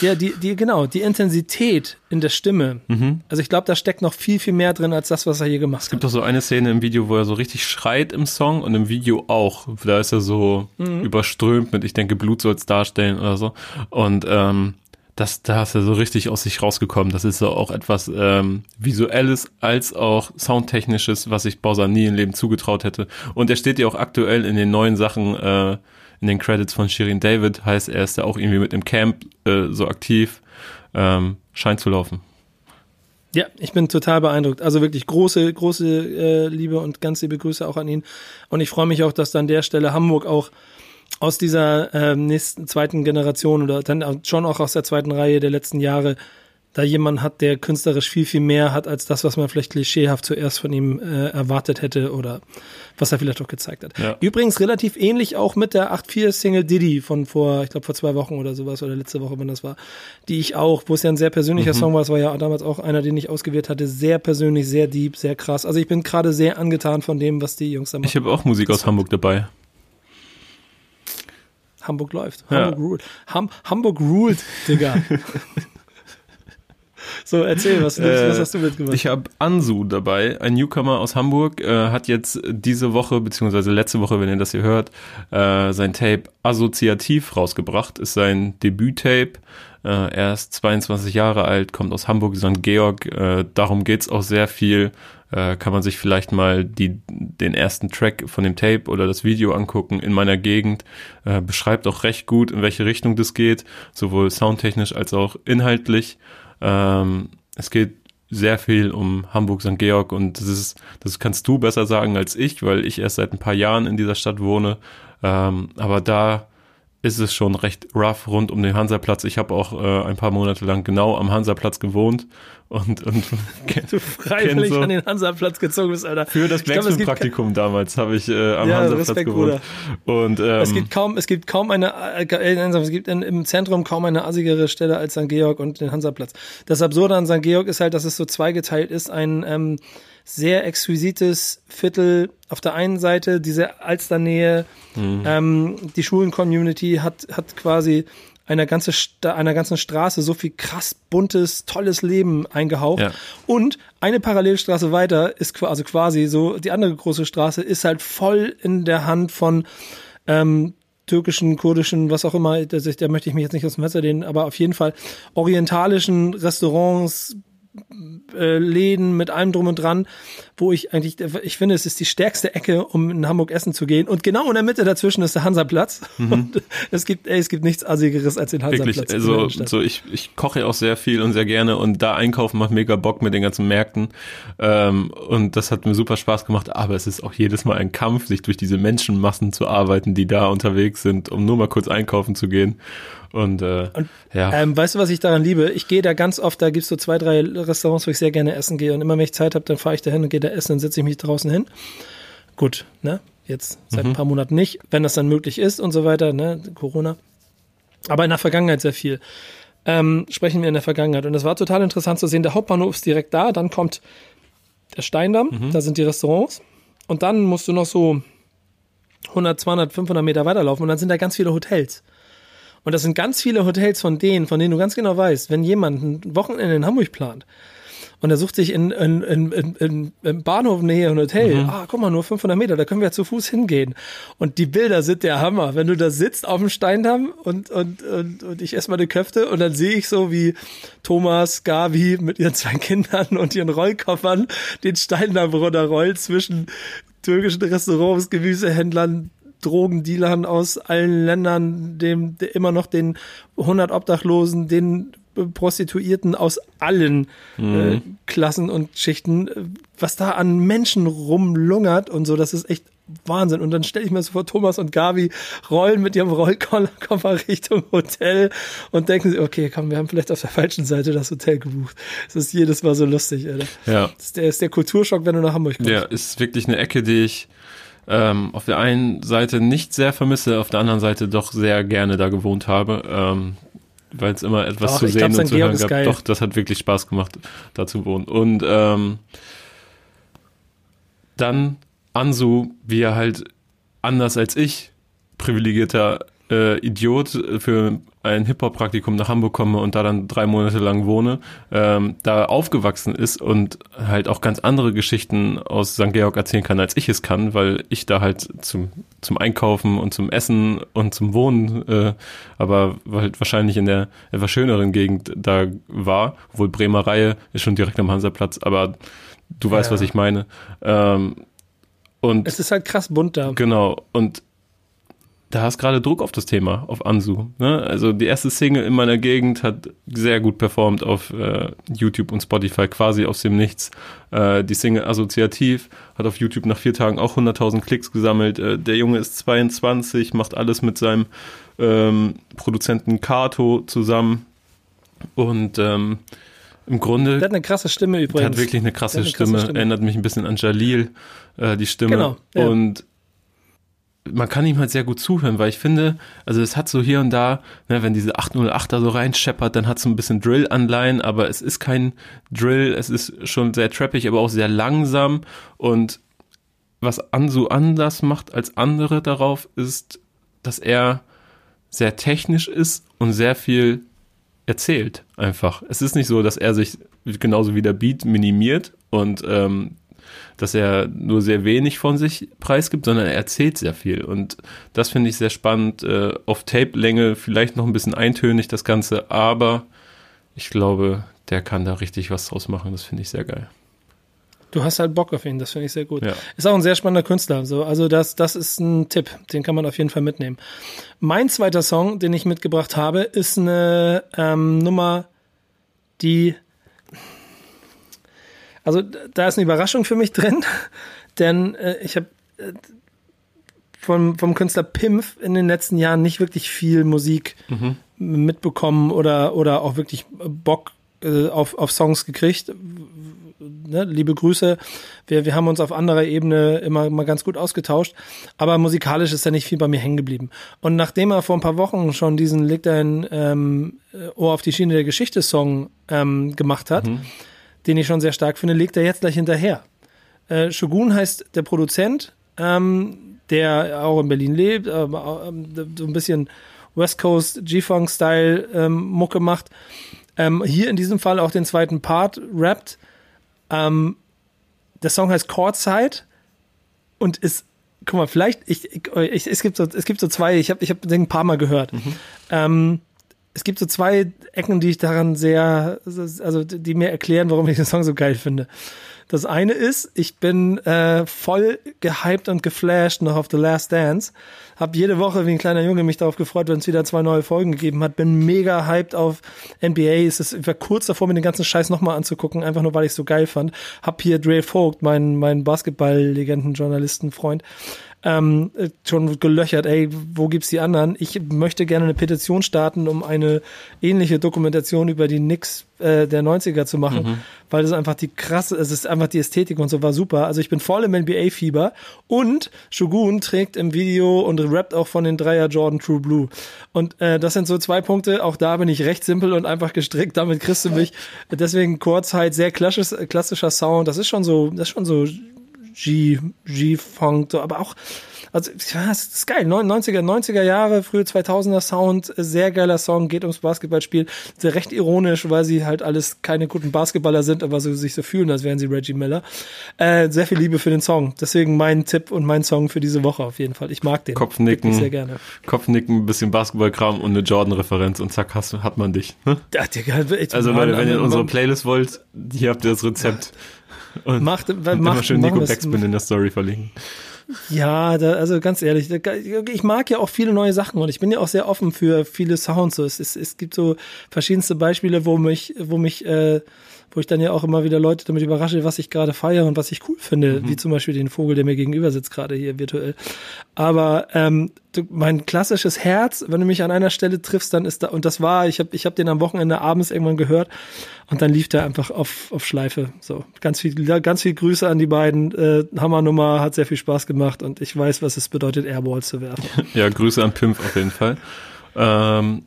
ja, die, die, genau, die Intensität in der Stimme. Mhm. Also ich glaube, da steckt noch viel, viel mehr drin als das, was er hier gemacht hat. Es gibt doch so eine Szene im Video, wo er so richtig schreit im Song und im Video auch. Da ist er so mhm. überströmt mit, ich denke, Blut soll es darstellen oder so. Und ähm, das, da ist er so richtig aus sich rausgekommen. Das ist so auch etwas ähm, Visuelles als auch Soundtechnisches, was ich Bowser nie im Leben zugetraut hätte. Und er steht ja auch aktuell in den neuen Sachen äh, in den Credits von Shirin David, heißt er ist ja auch irgendwie mit im Camp äh, so aktiv, ähm, scheint zu laufen. Ja, ich bin total beeindruckt. Also wirklich große, große äh, Liebe und ganz liebe Grüße auch an ihn. Und ich freue mich auch, dass an der Stelle Hamburg auch aus dieser äh, nächsten zweiten Generation oder dann schon auch aus der zweiten Reihe der letzten Jahre da jemand hat, der künstlerisch viel, viel mehr hat als das, was man vielleicht klischeehaft zuerst von ihm äh, erwartet hätte oder was er vielleicht auch gezeigt hat. Ja. Übrigens relativ ähnlich auch mit der 8-4-Single Diddy von vor, ich glaube vor zwei Wochen oder sowas oder letzte Woche, wenn das war, die ich auch, wo es ja ein sehr persönlicher mhm. Song war, es war ja damals auch einer, den ich ausgewählt hatte, sehr persönlich, sehr deep, sehr krass. Also ich bin gerade sehr angetan von dem, was die Jungs da machen. Ich habe auch Musik aus Hamburg dabei. Hamburg läuft. Ja. Hamburg ruled. Ham Hamburg ruled, Digga. So, erzähl, was, äh, was hast du mitgemacht? Ich habe Ansu dabei, ein Newcomer aus Hamburg, äh, hat jetzt diese Woche, beziehungsweise letzte Woche, wenn ihr das hier hört, äh, sein Tape Assoziativ rausgebracht, ist sein Debüt-Tape. Äh, er ist 22 Jahre alt, kommt aus Hamburg, St. Georg. Äh, darum geht's auch sehr viel. Äh, kann man sich vielleicht mal die, den ersten Track von dem Tape oder das Video angucken in meiner Gegend. Äh, beschreibt auch recht gut, in welche Richtung das geht, sowohl soundtechnisch als auch inhaltlich. Ähm, es geht sehr viel um Hamburg, St. Georg und das ist, das kannst du besser sagen als ich, weil ich erst seit ein paar Jahren in dieser Stadt wohne. Ähm, aber da ist es schon recht rough rund um den Hansaplatz. Ich habe auch äh, ein paar Monate lang genau am Hansaplatz gewohnt und und du freiwillig so an den Hansaplatz gezogen bist, Alter. Für das Blacksmith-Praktikum damals habe ich äh, am ja, Hansaplatz Respekt, gewohnt. Bruder. Und ähm, es gibt kaum, es gibt kaum eine, äh, es gibt in, im Zentrum kaum eine assigere Stelle als St. Georg und den Hansaplatz. Das Absurde an St. Georg ist halt, dass es so zweigeteilt ist. Ein ähm, sehr exquisites Viertel auf der einen Seite, diese Alsternähe, mhm. ähm, die Schulen-Community hat, hat quasi einer, ganze einer ganzen Straße so viel krass buntes, tolles Leben eingehaucht. Ja. Und eine Parallelstraße weiter ist also quasi so, die andere große Straße ist halt voll in der Hand von ähm, türkischen, kurdischen, was auch immer, da möchte ich mich jetzt nicht aus dem Messer lehnen, aber auf jeden Fall orientalischen Restaurants, Läden mit allem drum und dran, wo ich eigentlich, ich finde, es ist die stärkste Ecke, um in Hamburg essen zu gehen. Und genau in der Mitte dazwischen ist der Hansaplatz. Mhm. Und es gibt, ey, es gibt nichts Assigeres als den Hansaplatz. Wirklich, also so ich, ich koche auch sehr viel und sehr gerne und da einkaufen macht mega Bock mit den ganzen Märkten. Ähm, und das hat mir super Spaß gemacht, aber es ist auch jedes Mal ein Kampf, sich durch diese Menschenmassen zu arbeiten, die da unterwegs sind, um nur mal kurz einkaufen zu gehen. Und, äh, und ja. Ähm, weißt du, was ich daran liebe? Ich gehe da ganz oft, da gibt's so zwei, drei Restaurants, wo ich sehr gerne essen gehe. Und immer wenn ich Zeit habe, dann fahre ich da hin und gehe da essen, dann setze ich mich draußen hin. Gut, ne? Jetzt seit mhm. ein paar Monaten nicht, wenn das dann möglich ist und so weiter, ne? Corona. Aber in der Vergangenheit sehr viel. Ähm, sprechen wir in der Vergangenheit. Und es war total interessant zu sehen, der Hauptbahnhof ist direkt da, dann kommt der Steindamm, mhm. da sind die Restaurants. Und dann musst du noch so 100, 200, 500 Meter weiterlaufen und dann sind da ganz viele Hotels. Und das sind ganz viele Hotels von denen, von denen du ganz genau weißt, wenn jemand ein Wochenende in Hamburg plant und er sucht sich in, in, in, in, in Bahnhof Nähe ein Hotel, mhm. ah, guck mal, nur 500 Meter, da können wir ja zu Fuß hingehen. Und die Bilder sind der Hammer. Wenn du da sitzt auf dem Steindamm und, und, und, und ich esse mal eine Köfte und dann sehe ich so, wie Thomas, Gavi mit ihren zwei Kindern und ihren Rollkoffern den Steindamm runterrollt zwischen türkischen Restaurants, Gemüsehändlern, Drogendealern aus allen Ländern, dem immer noch den 100 Obdachlosen, den Prostituierten aus allen mhm. äh, Klassen und Schichten, was da an Menschen rumlungert und so, das ist echt Wahnsinn. Und dann stelle ich mir so vor, Thomas und Gabi rollen mit ihrem Rollkoffer Richtung Hotel und denken sie, okay, komm, wir haben vielleicht auf der falschen Seite das Hotel gebucht. Das ist jedes Mal so lustig, Alter. Ja. Das ist der, ist der Kulturschock, wenn du nach Hamburg kommst. Ja, ist wirklich eine Ecke, die ich ähm, auf der einen Seite nicht sehr vermisse, auf der anderen Seite doch sehr gerne da gewohnt habe. Ähm, weil es immer etwas Doch, zu sehen glaub, und zu Georg hören gab. geil. Doch, das hat wirklich Spaß gemacht, da zu wohnen. Und ähm, dann Ansu, wie er halt anders als ich, privilegierter äh, Idiot für ein Hip-Hop-Praktikum nach Hamburg komme und da dann drei Monate lang wohne, ähm, da aufgewachsen ist und halt auch ganz andere Geschichten aus St. Georg erzählen kann, als ich es kann, weil ich da halt zum, zum Einkaufen und zum Essen und zum Wohnen, äh, aber halt wahrscheinlich in der etwas schöneren Gegend da war, obwohl Bremer Reihe ist schon direkt am Hansaplatz, aber du weißt, Ja. was ich meine. Ähm, und Es ist halt krass bunt da. Genau, und da hast gerade Druck auf das Thema, auf Ansu. Ne? Also die erste Single in meiner Gegend hat sehr gut performt auf äh, YouTube und Spotify, quasi aus dem Nichts. Äh, die Single Assoziativ hat auf YouTube nach vier Tagen auch 100.000 Klicks gesammelt. Äh, der Junge ist 22, macht alles mit seinem ähm, Produzenten Kato zusammen. Und ähm, im Grunde Der hat eine krasse Stimme der übrigens. hat wirklich eine krasse, Der hat eine krasse Stimme. Stimme. erinnert mich ein bisschen an Jalil, äh, die Stimme. Genau, ja. Und man kann ihm halt sehr gut zuhören, weil ich finde, also es hat so hier und da, ne, wenn diese 808 da so reinscheppert, dann hat es so ein bisschen Drill-Anleihen, aber es ist kein Drill, es ist schon sehr trappig, aber auch sehr langsam und was Ansu anders macht als andere darauf, ist, dass er sehr technisch ist und sehr viel erzählt einfach. Es ist nicht so, dass er sich genauso wie der Beat minimiert und ähm, dass er nur sehr wenig von sich preisgibt, sondern er erzählt sehr viel. Und das finde ich sehr spannend. Äh, auf Tape-Länge vielleicht noch ein bisschen eintönig das Ganze, aber ich glaube, der kann da richtig was draus machen. Das finde ich sehr geil. Du hast halt Bock auf ihn, das finde ich sehr gut. Ja. Ist auch ein sehr spannender Künstler. So, also das, das ist ein Tipp, den kann man auf jeden Fall mitnehmen. Mein zweiter Song, den ich mitgebracht habe, ist eine ähm, Nummer, die also da ist eine Überraschung für mich drin, denn äh, ich habe äh, vom, vom Künstler Pimpf in den letzten Jahren nicht wirklich viel Musik mitbekommen oder, oder auch wirklich Bock äh, auf, auf Songs gekriegt. Ne, liebe Grüße. Wir, wir haben uns auf anderer Ebene immer mal ganz gut ausgetauscht. Aber musikalisch ist da nicht viel bei mir hängen geblieben. Und nachdem er vor ein paar Wochen schon diesen Leg dein ähm, Ohr auf die Schiene der Geschichte Song ähm, gemacht hat, den ich schon sehr stark finde, legt er jetzt gleich hinterher. Äh, Shogun heißt der Produzent, ähm, der auch in Berlin lebt, aber ähm, so ein bisschen West Coast G-Funk-Style ähm, Mucke macht. Ähm, hier in diesem Fall auch den zweiten Part rappt. Ähm, der Song heißt Courtside und ist, guck mal, vielleicht, ich, ich, es gibt so, es gibt so zwei, ich habe ich hab den ein paar Mal gehört. Ähm, es gibt so zwei Ecken, die ich daran sehr, also die mir erklären, warum ich den Song so geil finde. Das eine ist, ich bin äh, voll gehypt und geflasht noch auf The Last Dance. Hab jede Woche wie ein kleiner Junge mich darauf gefreut, wenn es wieder zwei neue Folgen gegeben hat. Bin mega hyped auf NBA. Es ist, ich war kurz davor, mir den ganzen Scheiß nochmal anzugucken, einfach nur, weil ich es so geil fand. Hab hier Dre Vogt, mein, mein Basketball-Legenden-Journalisten-Freund, ähm, äh, schon gelöchert, ey, wo gibt's die anderen? Ich möchte gerne eine Petition starten, um eine ähnliche Dokumentation über die Knicks äh, der 90er zu machen, weil das einfach die krasse, es ist einfach die Ästhetik und so war super. Also ich bin voll im NBA-Fieber und Shogun trägt im Video und rappt auch von den Dreier Jordan True Blue. Und äh, das sind so zwei Punkte, auch da bin ich recht simpel und einfach gestrickt, damit kriegst du mich. Deswegen kurz halt sehr klassisch, klassischer Sound, das ist schon so, das ist schon so G, G-Funk, so, aber auch, also, ja, das ist geil. 90er, 90er Jahre, frühe 2000er Sound, sehr geiler Song, geht ums Basketballspiel. Sehr recht ironisch, weil sie halt alles keine guten Basketballer sind, aber so, sich so fühlen, als wären sie Reggie Miller. Äh, sehr viel Liebe für den Song. Deswegen mein Tipp und mein Song für diese Woche auf jeden Fall. Ich mag den. Kopfnicken. Sehr gerne. Kopfnicken, ein bisschen Basketballkram und eine Jordan-Referenz und zack, hast, hat man dich. Ne? Ja, Digga, ich- Also Leute, wenn ihr Mann, unsere. Playlist wollt, hier habt ihr das Rezept. Und Macht, immer macht, schön machen Nico Backspin in der Story verlinken. Ja, da, also ganz ehrlich, da, ich mag ja auch viele neue Sachen und ich bin ja auch sehr offen für viele Sounds. So, es, es, es gibt so verschiedenste Beispiele, wo mich, wo mich, äh, wo ich dann ja auch immer wieder Leute damit überrasche, was ich gerade feiere und was ich cool finde, mhm. wie zum Beispiel den Vogel, der mir gegenüber sitzt, gerade hier virtuell. Aber ähm, mein klassisches Herz, wenn du mich an einer Stelle triffst, dann ist da, und das war, ich habe ich hab den am Wochenende abends irgendwann gehört und dann lief der einfach auf, auf Schleife. So, ganz viel, ganz viel Grüße an die beiden. Äh, Hammernummer, hat sehr viel Spaß gemacht und ich weiß, was es bedeutet, Airballs zu werfen. Ja, Grüße an Pimp auf jeden Fall. Ähm,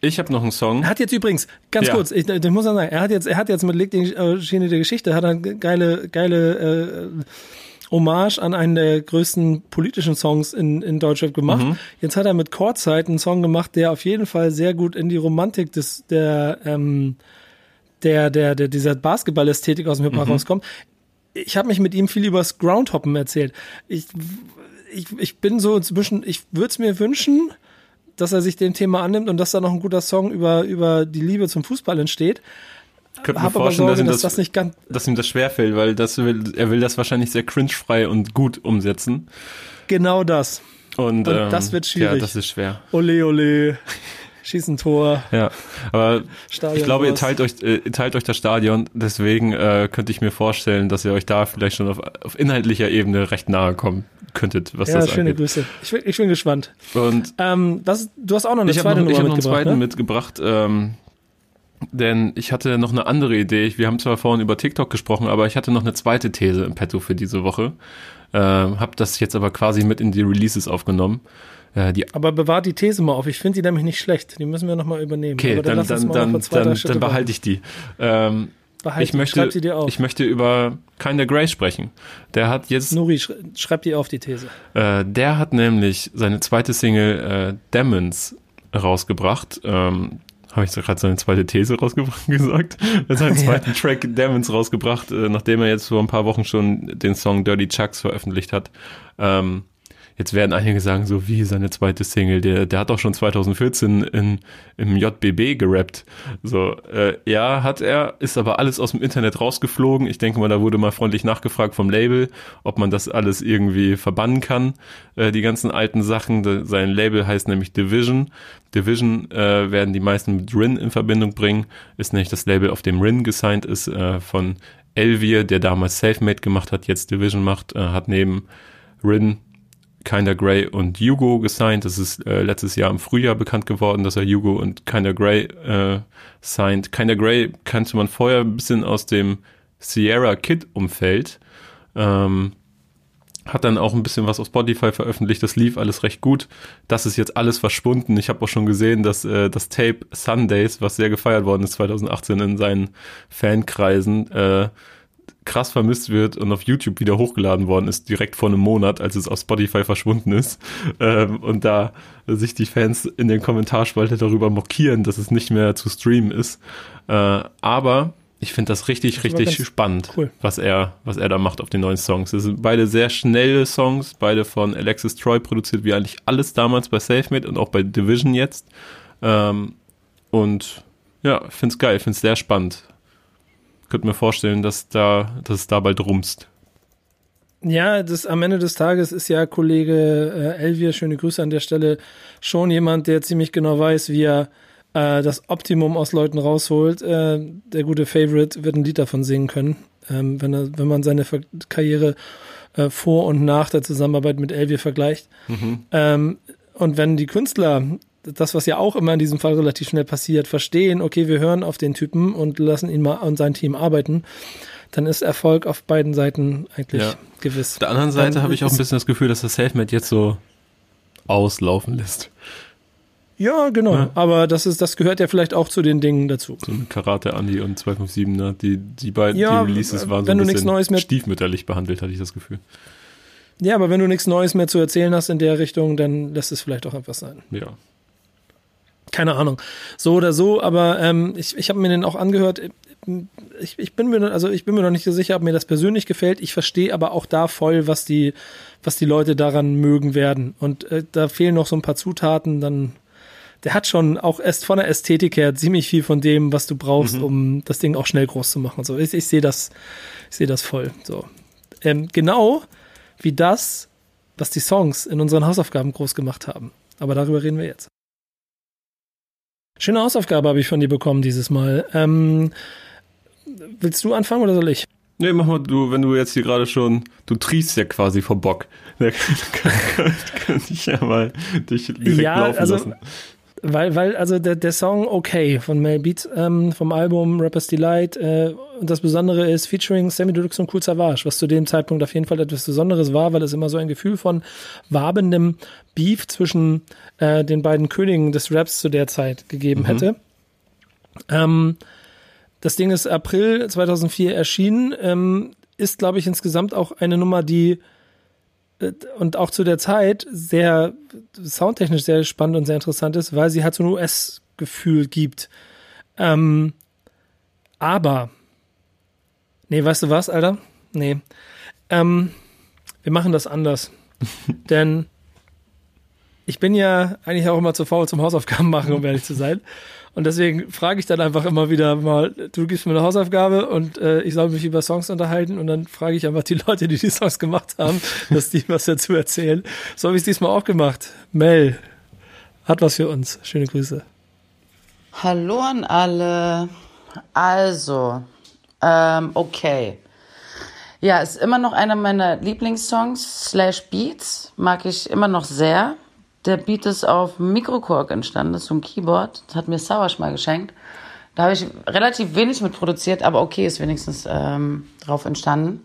ich habe noch einen Song. Er hat jetzt übrigens, ganz ja. kurz, ich, ich muss sagen, er hat jetzt, er hat jetzt mit Leg die äh, Schiene der Geschichte, hat eine geile, geile äh, Hommage an einen der größten politischen Songs in, in Deutschland gemacht. Mhm. Jetzt hat er mit Chorzeit einen Song gemacht, der auf jeden Fall sehr gut in die Romantik des, der, ähm, der, der, der dieser Basketball-Ästhetik aus dem Hip-Hop mhm. rauskommt. Ich habe mich mit ihm viel übers Groundhoppen erzählt. Ich, ich, ich bin so inzwischen, ich würde es mir wünschen, dass er sich dem Thema annimmt und dass da noch ein guter Song über, über die Liebe zum Fußball entsteht. Ich könnte mir vorstellen, Sorge, dass, ihm das, dass, das dass ihm das schwerfällt, weil das will, er will das wahrscheinlich sehr cringefrei und gut umsetzen. Genau das. Und, und ähm, das wird schwierig. Ja, das ist schwer. Ole, ole. Schießen Tor. Ja, aber Stadion ich glaube, ihr teilt euch, äh, teilt euch das Stadion, deswegen äh, könnte ich mir vorstellen, dass ihr euch da vielleicht schon auf, auf inhaltlicher Ebene recht nahe kommen könntet, was ja, das schöne Grüße. Ich bin, ich bin gespannt. Und ähm, was, du hast auch noch eine zweite noch, Nummer Ich habe noch einen zweiten ne? mitgebracht. Ähm, denn ich hatte noch eine andere Idee. Wir haben zwar vorhin über TikTok gesprochen, aber ich hatte noch eine zweite These im Petto für diese Woche. Äh, hab das jetzt aber quasi mit in die Releases aufgenommen. Äh, die aber bewahrt die These mal auf. Ich finde die nämlich nicht schlecht. Die müssen wir nochmal übernehmen. Okay, aber dann, dann, dann, dann, dann, dann behalte ich die. Ähm, Behalte, ich möchte, sie dir auf. ich möchte über Kinder Grace sprechen. Der hat jetzt. Nuri, schreib dir auf die These. Äh, der hat nämlich seine zweite Single äh, Demons rausgebracht. Ähm, Habe ich so gerade seine zweite These rausgebracht gesagt? Er hat seinen zweiten. Track Demons rausgebracht, äh, nachdem er jetzt vor ein paar Wochen schon den Song Dirty Chucks veröffentlicht hat. Ähm, Jetzt werden einige sagen, so wie seine zweite Single, der, der hat doch schon 2014 in, im JBB gerappt. So, äh, ja, hat er, ist aber alles aus dem Internet rausgeflogen. Ich denke mal, da wurde mal freundlich nachgefragt vom Label, ob man das alles irgendwie verbannen kann, äh, die ganzen alten Sachen. Sein Label heißt nämlich Division. Division äh, werden die meisten mit Rin in Verbindung bringen, ist nämlich das Label, auf dem Rin gesigned ist, äh, von Elvier, der damals Selfmade gemacht hat, jetzt Division macht, äh, hat neben Rin Kinder Grey und Hugo gesigned. Das ist äh, letztes Jahr im Frühjahr bekannt geworden, dass er Hugo und Kinder Grey äh, signed. Kinder Grey kannte man vorher ein bisschen aus dem Sierra Kid Umfeld. Ähm, hat dann auch ein bisschen was auf Spotify veröffentlicht, das lief alles recht gut. Das ist jetzt alles verschwunden. Ich habe auch schon gesehen, dass äh, das Tape Sundays, was sehr gefeiert worden ist 2018 in seinen Fankreisen, äh, krass vermisst wird und auf YouTube wieder hochgeladen worden ist, direkt vor einem Monat, als es auf Spotify verschwunden ist. Ähm, und da sich die Fans in den Kommentarspalte darüber mokieren, dass es nicht mehr zu streamen ist. Äh, aber ich finde das richtig, das richtig spannend, cool. was er, was er da macht auf den neuen Songs. Es sind beide sehr schnelle Songs, beide von Alexis Troy produziert, wie eigentlich alles damals bei SafeMade und auch bei Division jetzt. Ähm, und ja, finde es geil, finde es sehr spannend könnte mir vorstellen, dass da, dass es da bald rumst. Ja, das am Ende des Tages ist ja Kollege äh, Elvier, schöne Grüße an der Stelle, schon jemand, der ziemlich genau weiß, wie er äh, das Optimum aus Leuten rausholt. Äh, der gute Favorite wird ein Lied davon singen können, ähm, wenn, er, wenn man seine Ver Karriere äh, vor und nach der Zusammenarbeit mit Elvier vergleicht. Mhm. Ähm, und wenn die Künstler das, was ja auch immer in diesem Fall relativ schnell passiert, verstehen, okay, wir hören auf den Typen und lassen ihn mal und sein Team arbeiten, dann ist Erfolg auf beiden Seiten eigentlich ja. gewiss. Auf der anderen Seite habe ich auch ein bisschen das Gefühl, dass das Selfmade jetzt so auslaufen lässt. Ja, genau. Ja. Aber das ist, das gehört ja vielleicht auch zu den Dingen dazu. So ein Karate Andi und 257, ne? Die, die beiden ja, die Releases waren so ein bisschen Neues mehr stiefmütterlich behandelt, hatte ich das Gefühl. Ja, aber wenn du nichts Neues mehr zu erzählen hast in der Richtung, dann lässt es vielleicht auch einfach sein. Ja, keine Ahnung. So oder so, aber ähm, ich, ich habe mir den auch angehört. Ich, ich bin mir also ich bin mir noch nicht so sicher, ob mir das persönlich gefällt. Ich verstehe aber auch da voll, was die was die Leute daran mögen werden. Und äh, da fehlen noch so ein paar Zutaten. Dann der hat schon auch erst von der Ästhetik her ziemlich viel von dem, was du brauchst, mhm. um das Ding auch schnell groß zu machen. So ich, ich sehe das ich sehe das voll. So ähm, genau wie das, was die Songs in unseren Hausaufgaben groß gemacht haben. Aber darüber reden wir jetzt. Schöne Hausaufgabe habe ich von dir bekommen dieses Mal. Ähm, willst du anfangen oder soll ich? Nee, mach mal du, wenn du jetzt hier gerade schon, du triefst ja quasi vor Bock. Da kann ich ja mal dich direkt ja, laufen also, lassen. Weil, weil, also der, der Song Okay von Mel Beat ähm, vom Album Rapper's Delight äh, und das Besondere ist featuring Sammy Deluxe und Cool Savage, was zu dem Zeitpunkt auf jeden Fall etwas Besonderes war, weil es immer so ein Gefühl von wabendem Beef zwischen äh, den beiden Königen des Raps zu der Zeit gegeben mhm. hätte. Ähm, das Ding ist April 2004 erschienen, ähm, ist glaube ich insgesamt auch eine Nummer, die und auch zu der Zeit sehr soundtechnisch sehr spannend und sehr interessant ist, weil sie halt so ein US-Gefühl gibt. Ähm, aber, nee, weißt du was, Alter? Nee. Ähm, wir machen das anders. Denn ich bin ja eigentlich auch immer zu faul zum Hausaufgaben machen, um ehrlich zu sein. Und deswegen frage ich dann einfach immer wieder mal, du gibst mir eine Hausaufgabe und äh, ich soll mich über Songs unterhalten und dann frage ich einfach die Leute, die die Songs gemacht haben, dass die was dazu erzählen. So habe ich es diesmal auch gemacht. Mel hat was für uns. Schöne Grüße. Hallo an alle. Also, ähm, okay. Ja, ist immer noch einer meiner Lieblingssongs, slash Beats, mag ich immer noch sehr. Der Beat ist auf Mikrokorg entstanden, das ist so ein Keyboard. Das hat mir Sauersch mal geschenkt. Da habe ich relativ wenig mit produziert, aber okay, ist wenigstens ähm, drauf entstanden.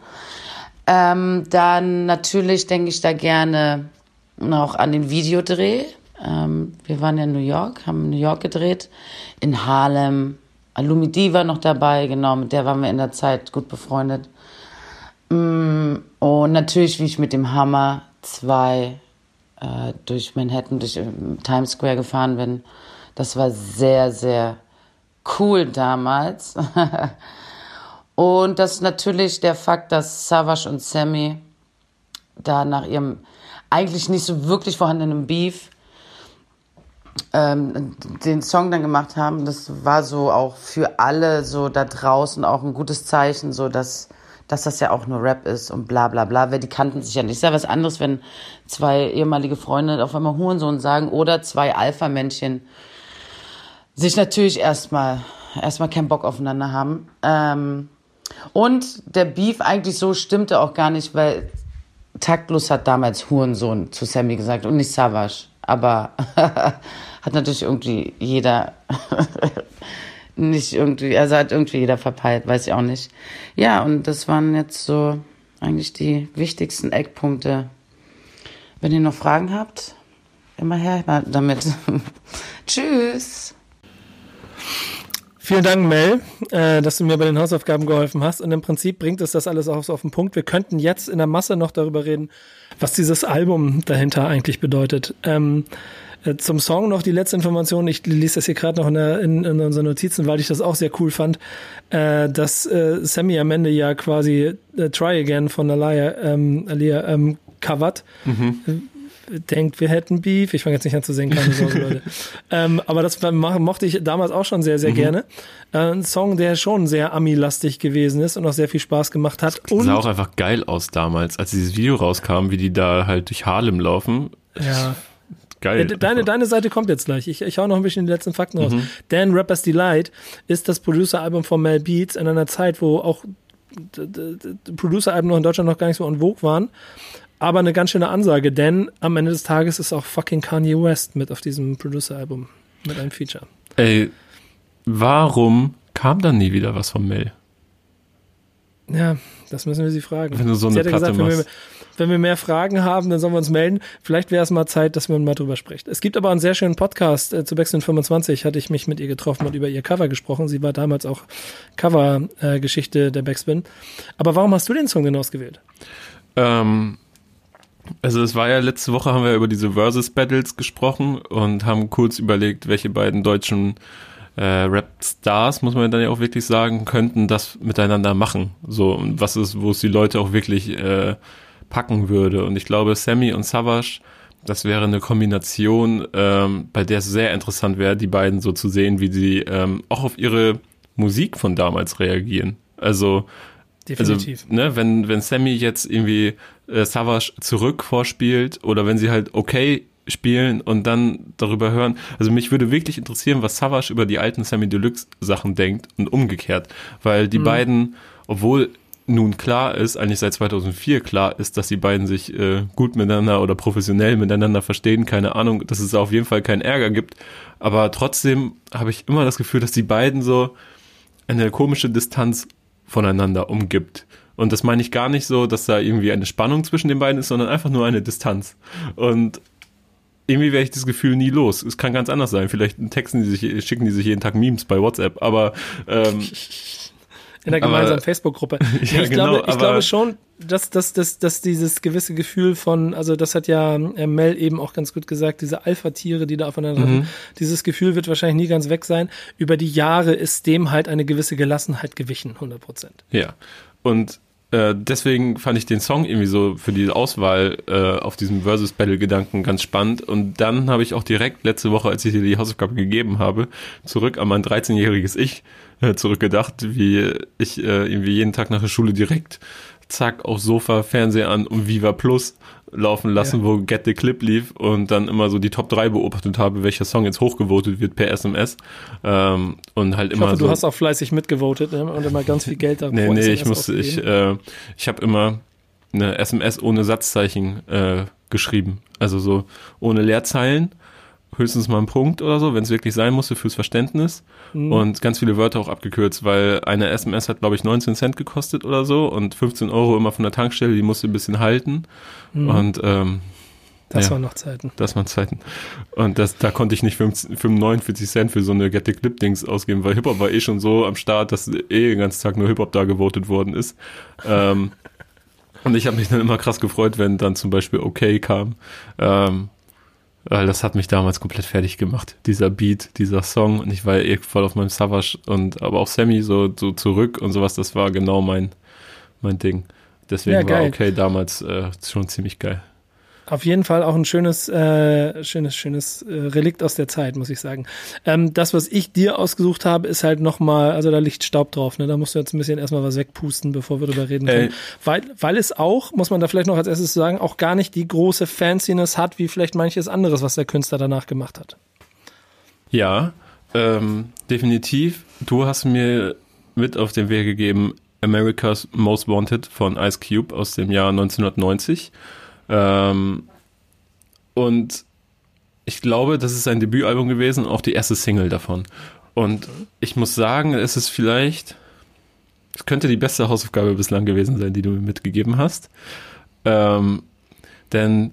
Ähm, dann natürlich denke ich da gerne noch an den Videodreh. Ähm, wir waren ja in New York, haben in New York gedreht, in Harlem. Alumi D war noch dabei, genau, mit der waren wir in der Zeit gut befreundet. Mm, und natürlich, wie ich mit dem Hammer zwei äh, durch Manhattan, durch äh, Times Square gefahren bin. Das war sehr, sehr cool damals. und das ist natürlich der Fakt, dass Savage und Sammy da nach ihrem eigentlich nicht so wirklich vorhandenen Beef ähm, den Song dann gemacht haben. Das war so auch für alle so da draußen auch ein gutes Zeichen, so dass dass das ja auch nur Rap ist und bla bla bla, weil die kannten sich ja nicht. Ist ja was anderes, wenn zwei ehemalige Freunde auf einmal Hurensohn sagen oder zwei Alpha-Männchen sich natürlich erstmal erstmal keinen Bock aufeinander haben. Ähm, und der Beef eigentlich so stimmte auch gar nicht, weil Taktlos hat damals Hurensohn zu Sammy gesagt und nicht Savage. Aber hat natürlich irgendwie jeder nicht irgendwie, also hat irgendwie jeder verpeilt, weiß ich auch nicht. Ja, und das waren jetzt so eigentlich die wichtigsten Eckpunkte. Wenn ihr noch Fragen habt, immer her damit. Tschüss. Vielen Dank, Mel, äh, dass du mir bei den Hausaufgaben geholfen hast. Und im Prinzip bringt es das alles auch so auf den Punkt. Wir könnten jetzt in der Masse noch darüber reden, was dieses Album dahinter eigentlich bedeutet. Ähm, äh, zum Song noch die letzte Information. Ich lese das hier gerade noch in, der, in, in unseren Notizen, weil ich das auch sehr cool fand, äh, dass äh, Sammy am Ende ja quasi äh, Try Again von Alia, ähm, Alia ähm, covert. Mhm. Denkt, wir hätten Beef. Ich fange jetzt nicht an zu singen, keine Sorge, Leute. ähm, aber das mochte ich damals auch schon sehr, sehr mhm. gerne. Äh, ein Song, der schon sehr Ami-lastig gewesen ist und auch sehr viel Spaß gemacht hat. Das sah auch einfach geil aus damals, als dieses Video rauskam, wie die da halt durch Harlem laufen. Ja. Geil. Deine, deine Seite kommt jetzt gleich. Ich, ich hau noch ein bisschen die letzten Fakten raus. Mhm. Dan Rapper's Delight ist das Producer-Album von Mel Beats in einer Zeit, wo auch Producer-Alben noch in Deutschland noch gar nicht so en vogue waren. Aber eine ganz schöne Ansage, denn am Ende des Tages ist auch fucking Kanye West mit auf diesem Producer-Album. Mit einem Feature. Ey, warum kam dann nie wieder was von Mel? Ja, das müssen wir sie fragen. Wenn du so eine Platte gesagt, machst wenn wir mehr Fragen haben, dann sollen wir uns melden. Vielleicht wäre es mal Zeit, dass man mal drüber spricht. Es gibt aber einen sehr schönen Podcast äh, zu Backspin 25, hatte ich mich mit ihr getroffen und über ihr Cover gesprochen. Sie war damals auch Cover-Geschichte äh, der Backspin. Aber warum hast du den Song denn ausgewählt? Ähm, also es war ja letzte Woche haben wir über diese Versus Battles gesprochen und haben kurz überlegt, welche beiden deutschen äh, Rap-Stars, muss man dann ja auch wirklich sagen, könnten das miteinander machen. So, was ist, wo es die Leute auch wirklich äh, packen würde. Und ich glaube, Sammy und Savage, das wäre eine Kombination, ähm, bei der es sehr interessant wäre, die beiden so zu sehen, wie sie ähm, auch auf ihre Musik von damals reagieren. Also, Definitiv. also ne, wenn, wenn Sammy jetzt irgendwie äh, Savage zurück vorspielt oder wenn sie halt okay spielen und dann darüber hören. Also mich würde wirklich interessieren, was Savage über die alten Sammy Deluxe Sachen denkt und umgekehrt, weil die mhm. beiden, obwohl nun klar ist, eigentlich seit 2004 klar ist, dass die beiden sich äh, gut miteinander oder professionell miteinander verstehen, keine Ahnung, dass es auf jeden Fall keinen Ärger gibt, aber trotzdem habe ich immer das Gefühl, dass die beiden so eine komische Distanz voneinander umgibt. Und das meine ich gar nicht so, dass da irgendwie eine Spannung zwischen den beiden ist, sondern einfach nur eine Distanz. Und irgendwie werde ich das Gefühl nie los. Es kann ganz anders sein. Vielleicht texten die sich, schicken die sich jeden Tag Memes bei WhatsApp, aber ähm, in der gemeinsamen Facebook-Gruppe. Ja, ich, genau, glaube, ich glaube schon, dass, dass, dass, dass dieses gewisse Gefühl von, also das hat ja äh, Mel eben auch ganz gut gesagt, diese Alpha-Tiere, die da aufeinander treffen, mhm. dieses Gefühl wird wahrscheinlich nie ganz weg sein. Über die Jahre ist dem halt eine gewisse Gelassenheit gewichen, 100 Prozent. Ja, und äh, deswegen fand ich den Song irgendwie so für die Auswahl äh, auf diesem Versus-Battle-Gedanken ganz spannend. Und dann habe ich auch direkt letzte Woche, als ich dir die Hausaufgabe gegeben habe, zurück an mein 13-jähriges Ich zurückgedacht, wie ich äh, irgendwie jeden Tag nach der Schule direkt zack aufs Sofa, Fernseher an und Viva Plus laufen lassen, ja. wo Get the Clip lief und dann immer so die Top 3 beobachtet habe, welcher Song jetzt hochgevotet wird per SMS. Ähm, und halt ich immer hoffe, so, du hast auch fleißig mitgevotet ne? und immer ganz viel Geld da Nee, nee, SMS ich musste, ich, äh, ich habe immer eine SMS ohne Satzzeichen äh, geschrieben. Also so ohne Leerzeilen höchstens mal einen Punkt oder so, wenn es wirklich sein musste fürs Verständnis. Mhm. Und ganz viele Wörter auch abgekürzt, weil eine SMS hat, glaube ich, 19 Cent gekostet oder so und 15 Euro immer von der Tankstelle, die musste ein bisschen halten. Mhm. Und ähm, das ja, waren noch Zeiten. Das waren Zeiten. Und das, da konnte ich nicht 49 Cent für so eine Get the Clip Dings ausgeben, weil Hip-Hop war eh schon so am Start, dass eh den ganzen Tag nur Hip-Hop da gewotet worden ist. ähm, und ich habe mich dann immer krass gefreut, wenn dann zum Beispiel OK kam. Ähm, das hat mich damals komplett fertig gemacht. Dieser Beat, dieser Song. Und ich war eh voll auf meinem Savage und aber auch Sammy so, so zurück und sowas. Das war genau mein, mein Ding. Deswegen ja, war okay damals äh, schon ziemlich geil. Auf jeden Fall auch ein schönes, äh, schönes, schönes äh, Relikt aus der Zeit, muss ich sagen. Ähm, das, was ich dir ausgesucht habe, ist halt nochmal, also da liegt Staub drauf, ne? Da musst du jetzt ein bisschen erstmal was wegpusten, bevor wir darüber reden können. Äh. Weil, weil es auch, muss man da vielleicht noch als erstes sagen, auch gar nicht die große Fanciness hat, wie vielleicht manches anderes, was der Künstler danach gemacht hat. Ja, ähm, definitiv. Du hast mir mit auf den Weg gegeben America's Most Wanted von Ice Cube aus dem Jahr 1990. Ähm, und ich glaube, das ist sein Debütalbum gewesen auch die erste Single davon. Und ich muss sagen, es ist vielleicht, es könnte die beste Hausaufgabe bislang gewesen sein, die du mir mitgegeben hast. Ähm, denn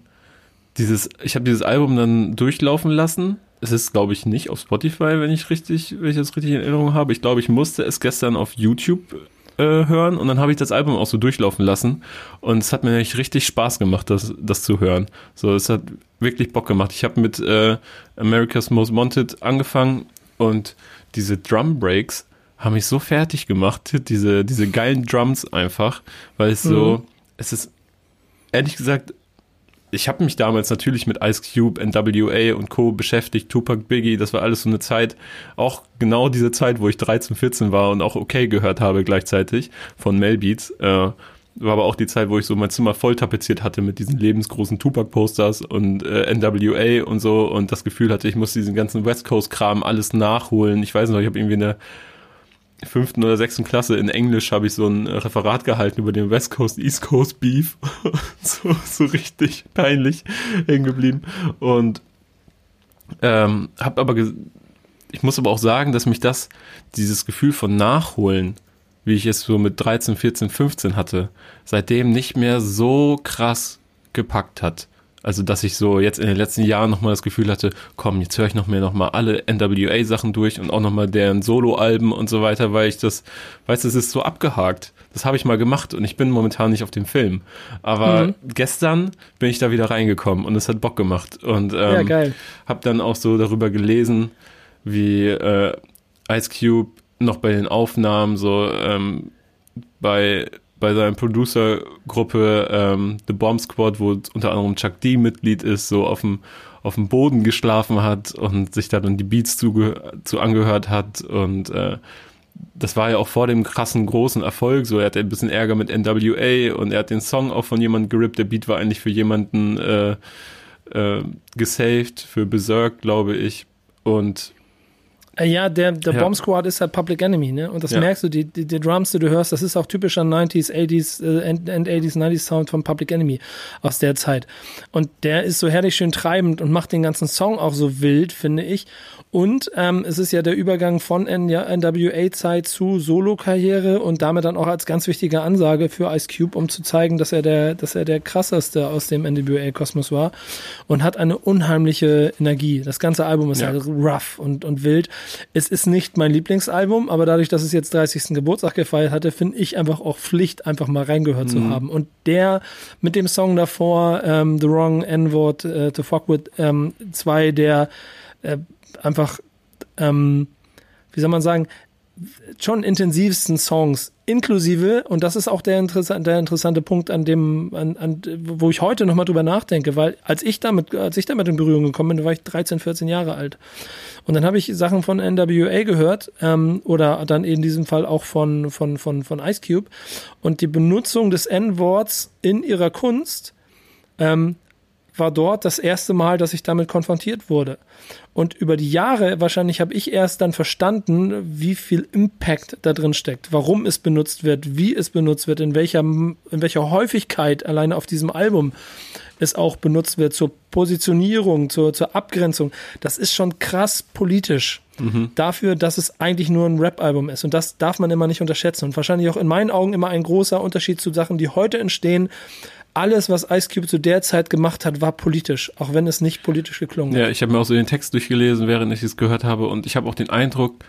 dieses, ich habe dieses Album dann durchlaufen lassen. Es ist, glaube ich, nicht auf Spotify, wenn ich richtig, wenn ich das richtig in Erinnerung habe. Ich glaube, ich musste es gestern auf YouTube äh, hören und dann habe ich das Album auch so durchlaufen lassen und es hat mir echt richtig Spaß gemacht, das, das zu hören. So, es hat wirklich Bock gemacht. Ich habe mit äh, America's Most Wanted angefangen und diese Drum Breaks haben mich so fertig gemacht, diese, diese geilen Drums einfach, weil es so, mhm. es ist ehrlich gesagt ich habe mich damals natürlich mit Ice Cube, NWA und Co. beschäftigt, Tupac, Biggie, das war alles so eine Zeit, auch genau diese Zeit, wo ich 13, 14 war und auch okay gehört habe gleichzeitig von Melbeats. Äh, war aber auch die Zeit, wo ich so mein Zimmer voll tapeziert hatte mit diesen lebensgroßen Tupac-Posters und äh, NWA und so und das Gefühl hatte, ich muss diesen ganzen West Coast-Kram alles nachholen. Ich weiß noch, ich habe irgendwie eine fünften oder sechsten Klasse in Englisch habe ich so ein Referat gehalten über den West Coast East Coast Beef. so, so richtig peinlich hängen geblieben. Und ähm, habe aber, ich muss aber auch sagen, dass mich das, dieses Gefühl von Nachholen, wie ich es so mit 13, 14, 15 hatte, seitdem nicht mehr so krass gepackt hat. Also, dass ich so jetzt in den letzten Jahren nochmal das Gefühl hatte, komm, jetzt höre ich noch mehr nochmal alle NWA-Sachen durch und auch nochmal deren Solo-Alben und so weiter, weil ich das, weißt du, es ist so abgehakt. Das habe ich mal gemacht und ich bin momentan nicht auf dem Film. Aber mhm. gestern bin ich da wieder reingekommen und es hat Bock gemacht. Und ähm, ja, habe dann auch so darüber gelesen, wie äh, Ice Cube noch bei den Aufnahmen so ähm, bei bei seiner Producergruppe ähm, The Bomb Squad, wo unter anderem Chuck D Mitglied ist, so auf dem auf dem Boden geschlafen hat und sich da dann die Beats zu, zu angehört hat und äh, das war ja auch vor dem krassen großen Erfolg so. Er hatte ein bisschen Ärger mit NWA und er hat den Song auch von jemandem gerippt. Der Beat war eigentlich für jemanden äh, äh, gesaved für Berserk, glaube ich. Und ja, der, der ja. Bomb Squad ist halt Public Enemy, ne? Und das ja. merkst du, die, die, die, Drums, die du hörst, das ist auch typischer 90s, 80s, äh, End, 80s, 90s Sound von Public Enemy aus der Zeit. Und der ist so herrlich schön treibend und macht den ganzen Song auch so wild, finde ich. Und ähm, es ist ja der Übergang von NWA-Zeit zu Solo-Karriere und damit dann auch als ganz wichtige Ansage für Ice Cube, um zu zeigen, dass er der, dass er der krasseste aus dem NWA-Kosmos war und hat eine unheimliche Energie. Das ganze Album ist ja. halt rough und, und wild. Es ist nicht mein Lieblingsalbum, aber dadurch, dass es jetzt 30. Geburtstag gefeiert hatte, finde ich einfach auch Pflicht, einfach mal reingehört mhm. zu haben. Und der mit dem Song davor, ähm, The Wrong N-Word äh, to Fuck With, ähm, zwei der äh, einfach, ähm, wie soll man sagen, schon intensivsten Songs inklusive und das ist auch der, interessante, der interessante Punkt an dem an, an, wo ich heute noch mal drüber nachdenke weil als ich damit als ich damit in Berührung gekommen bin war ich 13 14 Jahre alt. Und dann habe ich Sachen von NWA gehört ähm, oder dann in diesem Fall auch von von von von Ice Cube. Und die Benutzung des N-Worts in ihrer Kunst ähm, war dort das erste Mal, dass ich damit konfrontiert wurde. Und über die Jahre wahrscheinlich habe ich erst dann verstanden, wie viel Impact da drin steckt, warum es benutzt wird, wie es benutzt wird, in welcher, in welcher Häufigkeit alleine auf diesem Album es auch benutzt wird, zur Positionierung, zur, zur Abgrenzung. Das ist schon krass politisch. Mhm. Dafür, dass es eigentlich nur ein Rap-Album ist. Und das darf man immer nicht unterschätzen. Und wahrscheinlich auch in meinen Augen immer ein großer Unterschied zu Sachen, die heute entstehen, alles, was Ice Cube zu der Zeit gemacht hat, war politisch, auch wenn es nicht politisch geklungen hat. Ja, ich habe mir auch so den Text durchgelesen, während ich es gehört habe, und ich habe auch den Eindruck,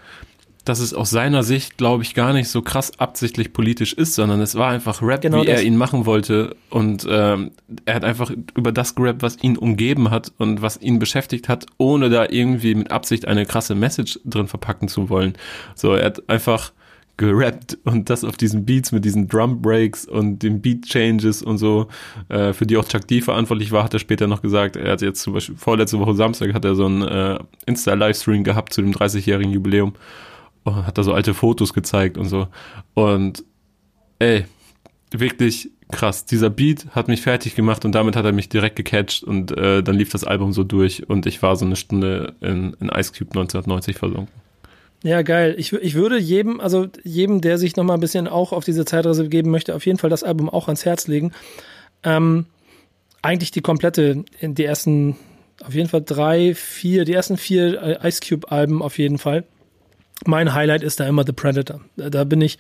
dass es aus seiner Sicht, glaube ich, gar nicht so krass absichtlich politisch ist, sondern es war einfach Rap, genau wie das. er ihn machen wollte. Und ähm, er hat einfach über das gerappt, was ihn umgeben hat und was ihn beschäftigt hat, ohne da irgendwie mit Absicht eine krasse Message drin verpacken zu wollen. So, er hat einfach gerappt und das auf diesen Beats mit diesen Drum Breaks und den Beat Changes und so, äh, für die auch Chuck D verantwortlich war, hat er später noch gesagt, er hat jetzt zum Beispiel vorletzte Woche Samstag hat er so einen äh, Insta-Livestream gehabt zu dem 30-jährigen Jubiläum und hat da so alte Fotos gezeigt und so und ey, wirklich krass. Dieser Beat hat mich fertig gemacht und damit hat er mich direkt gecatcht und äh, dann lief das Album so durch und ich war so eine Stunde in, in Ice Cube 1990 versunken. Ja, geil. Ich, ich würde jedem, also jedem, der sich noch mal ein bisschen auch auf diese Zeitreise geben möchte, auf jeden Fall das Album auch ans Herz legen. Ähm, eigentlich die komplette, die ersten, auf jeden Fall drei, vier, die ersten vier Ice Cube Alben auf jeden Fall. Mein Highlight ist da immer The Predator. Da bin ich,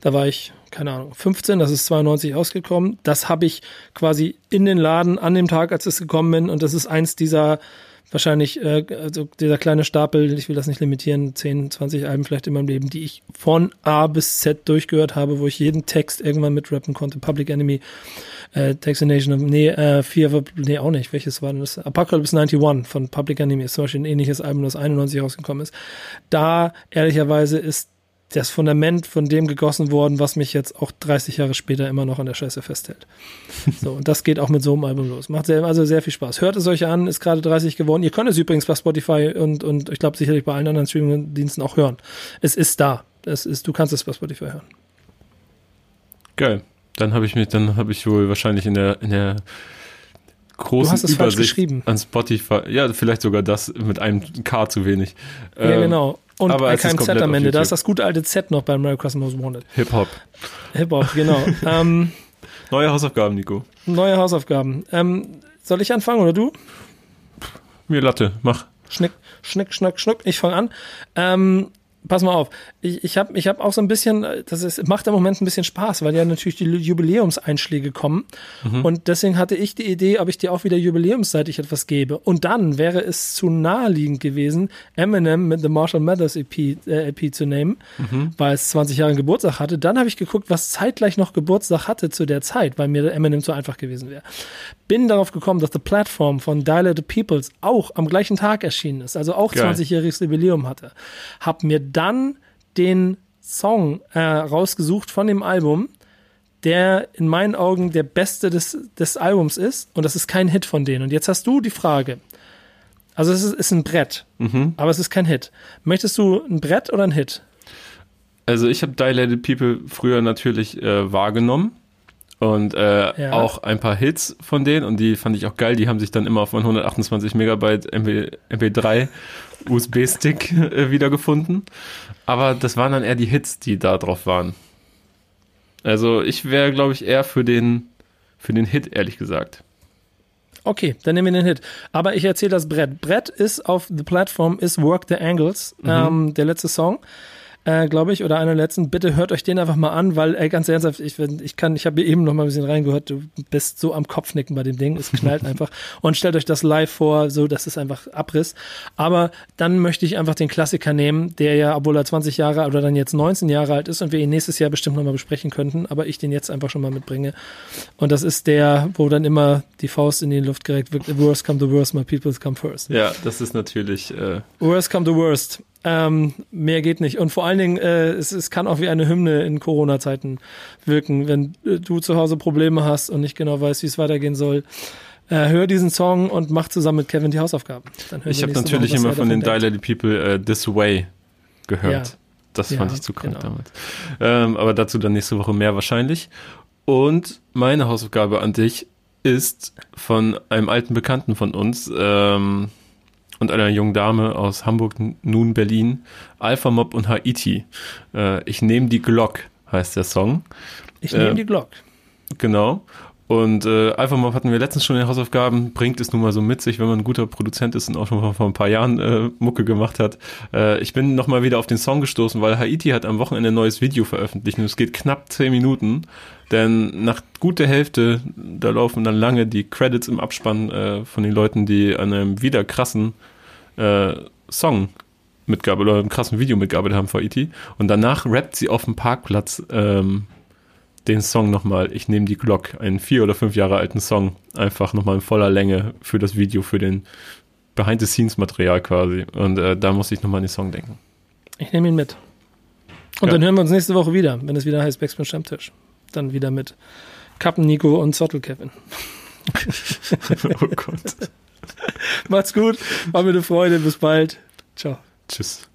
da war ich, keine Ahnung, 15, das ist 92 ausgekommen. Das habe ich quasi in den Laden an dem Tag, als es gekommen bin. Und das ist eins dieser wahrscheinlich, äh, also dieser kleine Stapel, ich will das nicht limitieren, 10, 20 Alben vielleicht in meinem Leben, die ich von A bis Z durchgehört habe, wo ich jeden Text irgendwann mitrappen konnte. Public Enemy, äh, Taxination, nee, äh, Fear, nee, auch nicht. Welches war denn das? Apocalypse 91 von Public Enemy ist zum Beispiel ein ähnliches Album, das 91 rausgekommen ist. Da, ehrlicherweise, ist das Fundament von dem gegossen worden, was mich jetzt auch 30 Jahre später immer noch an der Scheiße festhält. So, und das geht auch mit so einem Album los. Macht sehr, also sehr viel Spaß. Hört es euch an, ist gerade 30 geworden. Ihr könnt es übrigens bei Spotify und, und ich glaube sicherlich bei allen anderen Streaming-Diensten auch hören. Es ist da. Es ist, du kannst es bei Spotify hören. Geil. Dann habe ich mich, dann habe ich wohl wahrscheinlich in der, in der großen du hast es Übersicht falsch geschrieben. an Spotify, ja, vielleicht sogar das mit einem K zu wenig. Ja, ähm, genau. Und aber kein Z am Ende. Da ist das gute alte Z noch bei America's Most Wanted. Hip-Hop. Hip-Hop, genau. ähm, neue Hausaufgaben, Nico. Neue Hausaufgaben. Ähm, soll ich anfangen oder du? Mir Latte, mach. Schnick, schnick, schnack, schnuck. Ich fange an. Ähm, pass mal auf, ich, ich habe ich hab auch so ein bisschen, das ist, macht im Moment ein bisschen Spaß, weil ja natürlich die Jubiläumseinschläge kommen. Mhm. Und deswegen hatte ich die Idee, ob ich dir auch wieder jubiläumsseitig etwas gebe. Und dann wäre es zu naheliegend gewesen, Eminem mit The Marshall Mathers EP, äh, EP zu nehmen, mhm. weil es 20 Jahre Geburtstag hatte. Dann habe ich geguckt, was zeitgleich noch Geburtstag hatte zu der Zeit, weil mir Eminem zu einfach gewesen wäre. Bin darauf gekommen, dass The Platform von Dilated Peoples auch am gleichen Tag erschienen ist, also auch 20-jähriges Jubiläum hatte. Hab mir dann den Song äh, rausgesucht von dem Album, der in meinen Augen der beste des, des Albums ist. Und das ist kein Hit von denen. Und jetzt hast du die Frage. Also es ist, ist ein Brett, mhm. aber es ist kein Hit. Möchtest du ein Brett oder ein Hit? Also ich habe Dilated People früher natürlich äh, wahrgenommen und äh, ja. auch ein paar Hits von denen und die fand ich auch geil. Die haben sich dann immer auf meinen 128 Megabyte MP, MP3 USB-Stick äh, wiedergefunden. Aber das waren dann eher die Hits, die da drauf waren. Also ich wäre, glaube ich, eher für den, für den Hit, ehrlich gesagt. Okay, dann nehmen wir den Hit. Aber ich erzähle das Brett. Brett ist auf The Platform, ist Work the Angles, mhm. ähm, der letzte Song äh, glaube ich, oder einer der letzten. Bitte hört euch den einfach mal an, weil, ey, ganz ernsthaft, ich, ich kann, ich habe eben noch mal ein bisschen reingehört, du bist so am Kopfnicken bei dem Ding, es knallt einfach. Und stellt euch das live vor, so, das ist einfach Abriss. Aber dann möchte ich einfach den Klassiker nehmen, der ja, obwohl er 20 Jahre oder dann jetzt 19 Jahre alt ist und wir ihn nächstes Jahr bestimmt noch mal besprechen könnten, aber ich den jetzt einfach schon mal mitbringe. Und das ist der, wo dann immer die Faust in die Luft wird, worst come the worst, my people come first. Ja, das ist natürlich, äh Worst come the worst. Ähm, mehr geht nicht. Und vor allen Dingen, äh, es, es kann auch wie eine Hymne in Corona-Zeiten wirken. Wenn äh, du zu Hause Probleme hast und nicht genau weißt, wie es weitergehen soll, äh, hör diesen Song und mach zusammen mit Kevin die Hausaufgaben. ich habe natürlich Woche, immer von den Dilated People uh, This Way gehört. Ja. Das fand ja, ich zu krank genau. damals. Ähm, aber dazu dann nächste Woche mehr wahrscheinlich. Und meine Hausaufgabe an dich ist von einem alten Bekannten von uns, ähm, und einer jungen Dame aus Hamburg, nun Berlin, Alpha Mob und Haiti. Äh, ich nehme die Glock, heißt der Song. Ich nehme äh, die Glock. Genau. Und äh, Alpha Mob hatten wir letztens schon in den Hausaufgaben, bringt es nun mal so mit sich, wenn man ein guter Produzent ist und auch schon vor ein paar Jahren äh, Mucke gemacht hat. Äh, ich bin nochmal wieder auf den Song gestoßen, weil Haiti hat am Wochenende ein neues Video veröffentlicht und es geht knapp zehn Minuten. Denn nach gut der Hälfte, da laufen dann lange die Credits im Abspann äh, von den Leuten, die an einem wieder krassen äh, Song mitgearbeitet oder einem krassen Video mitgearbeitet haben für E.T. Und danach rappt sie auf dem Parkplatz ähm, den Song nochmal, ich nehme die Glock, einen vier oder fünf Jahre alten Song, einfach nochmal in voller Länge für das Video, für den Behind-the-Scenes-Material quasi. Und äh, da muss ich nochmal an den Song denken. Ich nehme ihn mit. Und ja. dann hören wir uns nächste Woche wieder, wenn es wieder heißt Backspin Stammtisch. Dann wieder mit Kappen Nico und Zottel Kevin. oh Gott. Macht's gut. War mir eine Freude. Bis bald. Ciao. Tschüss.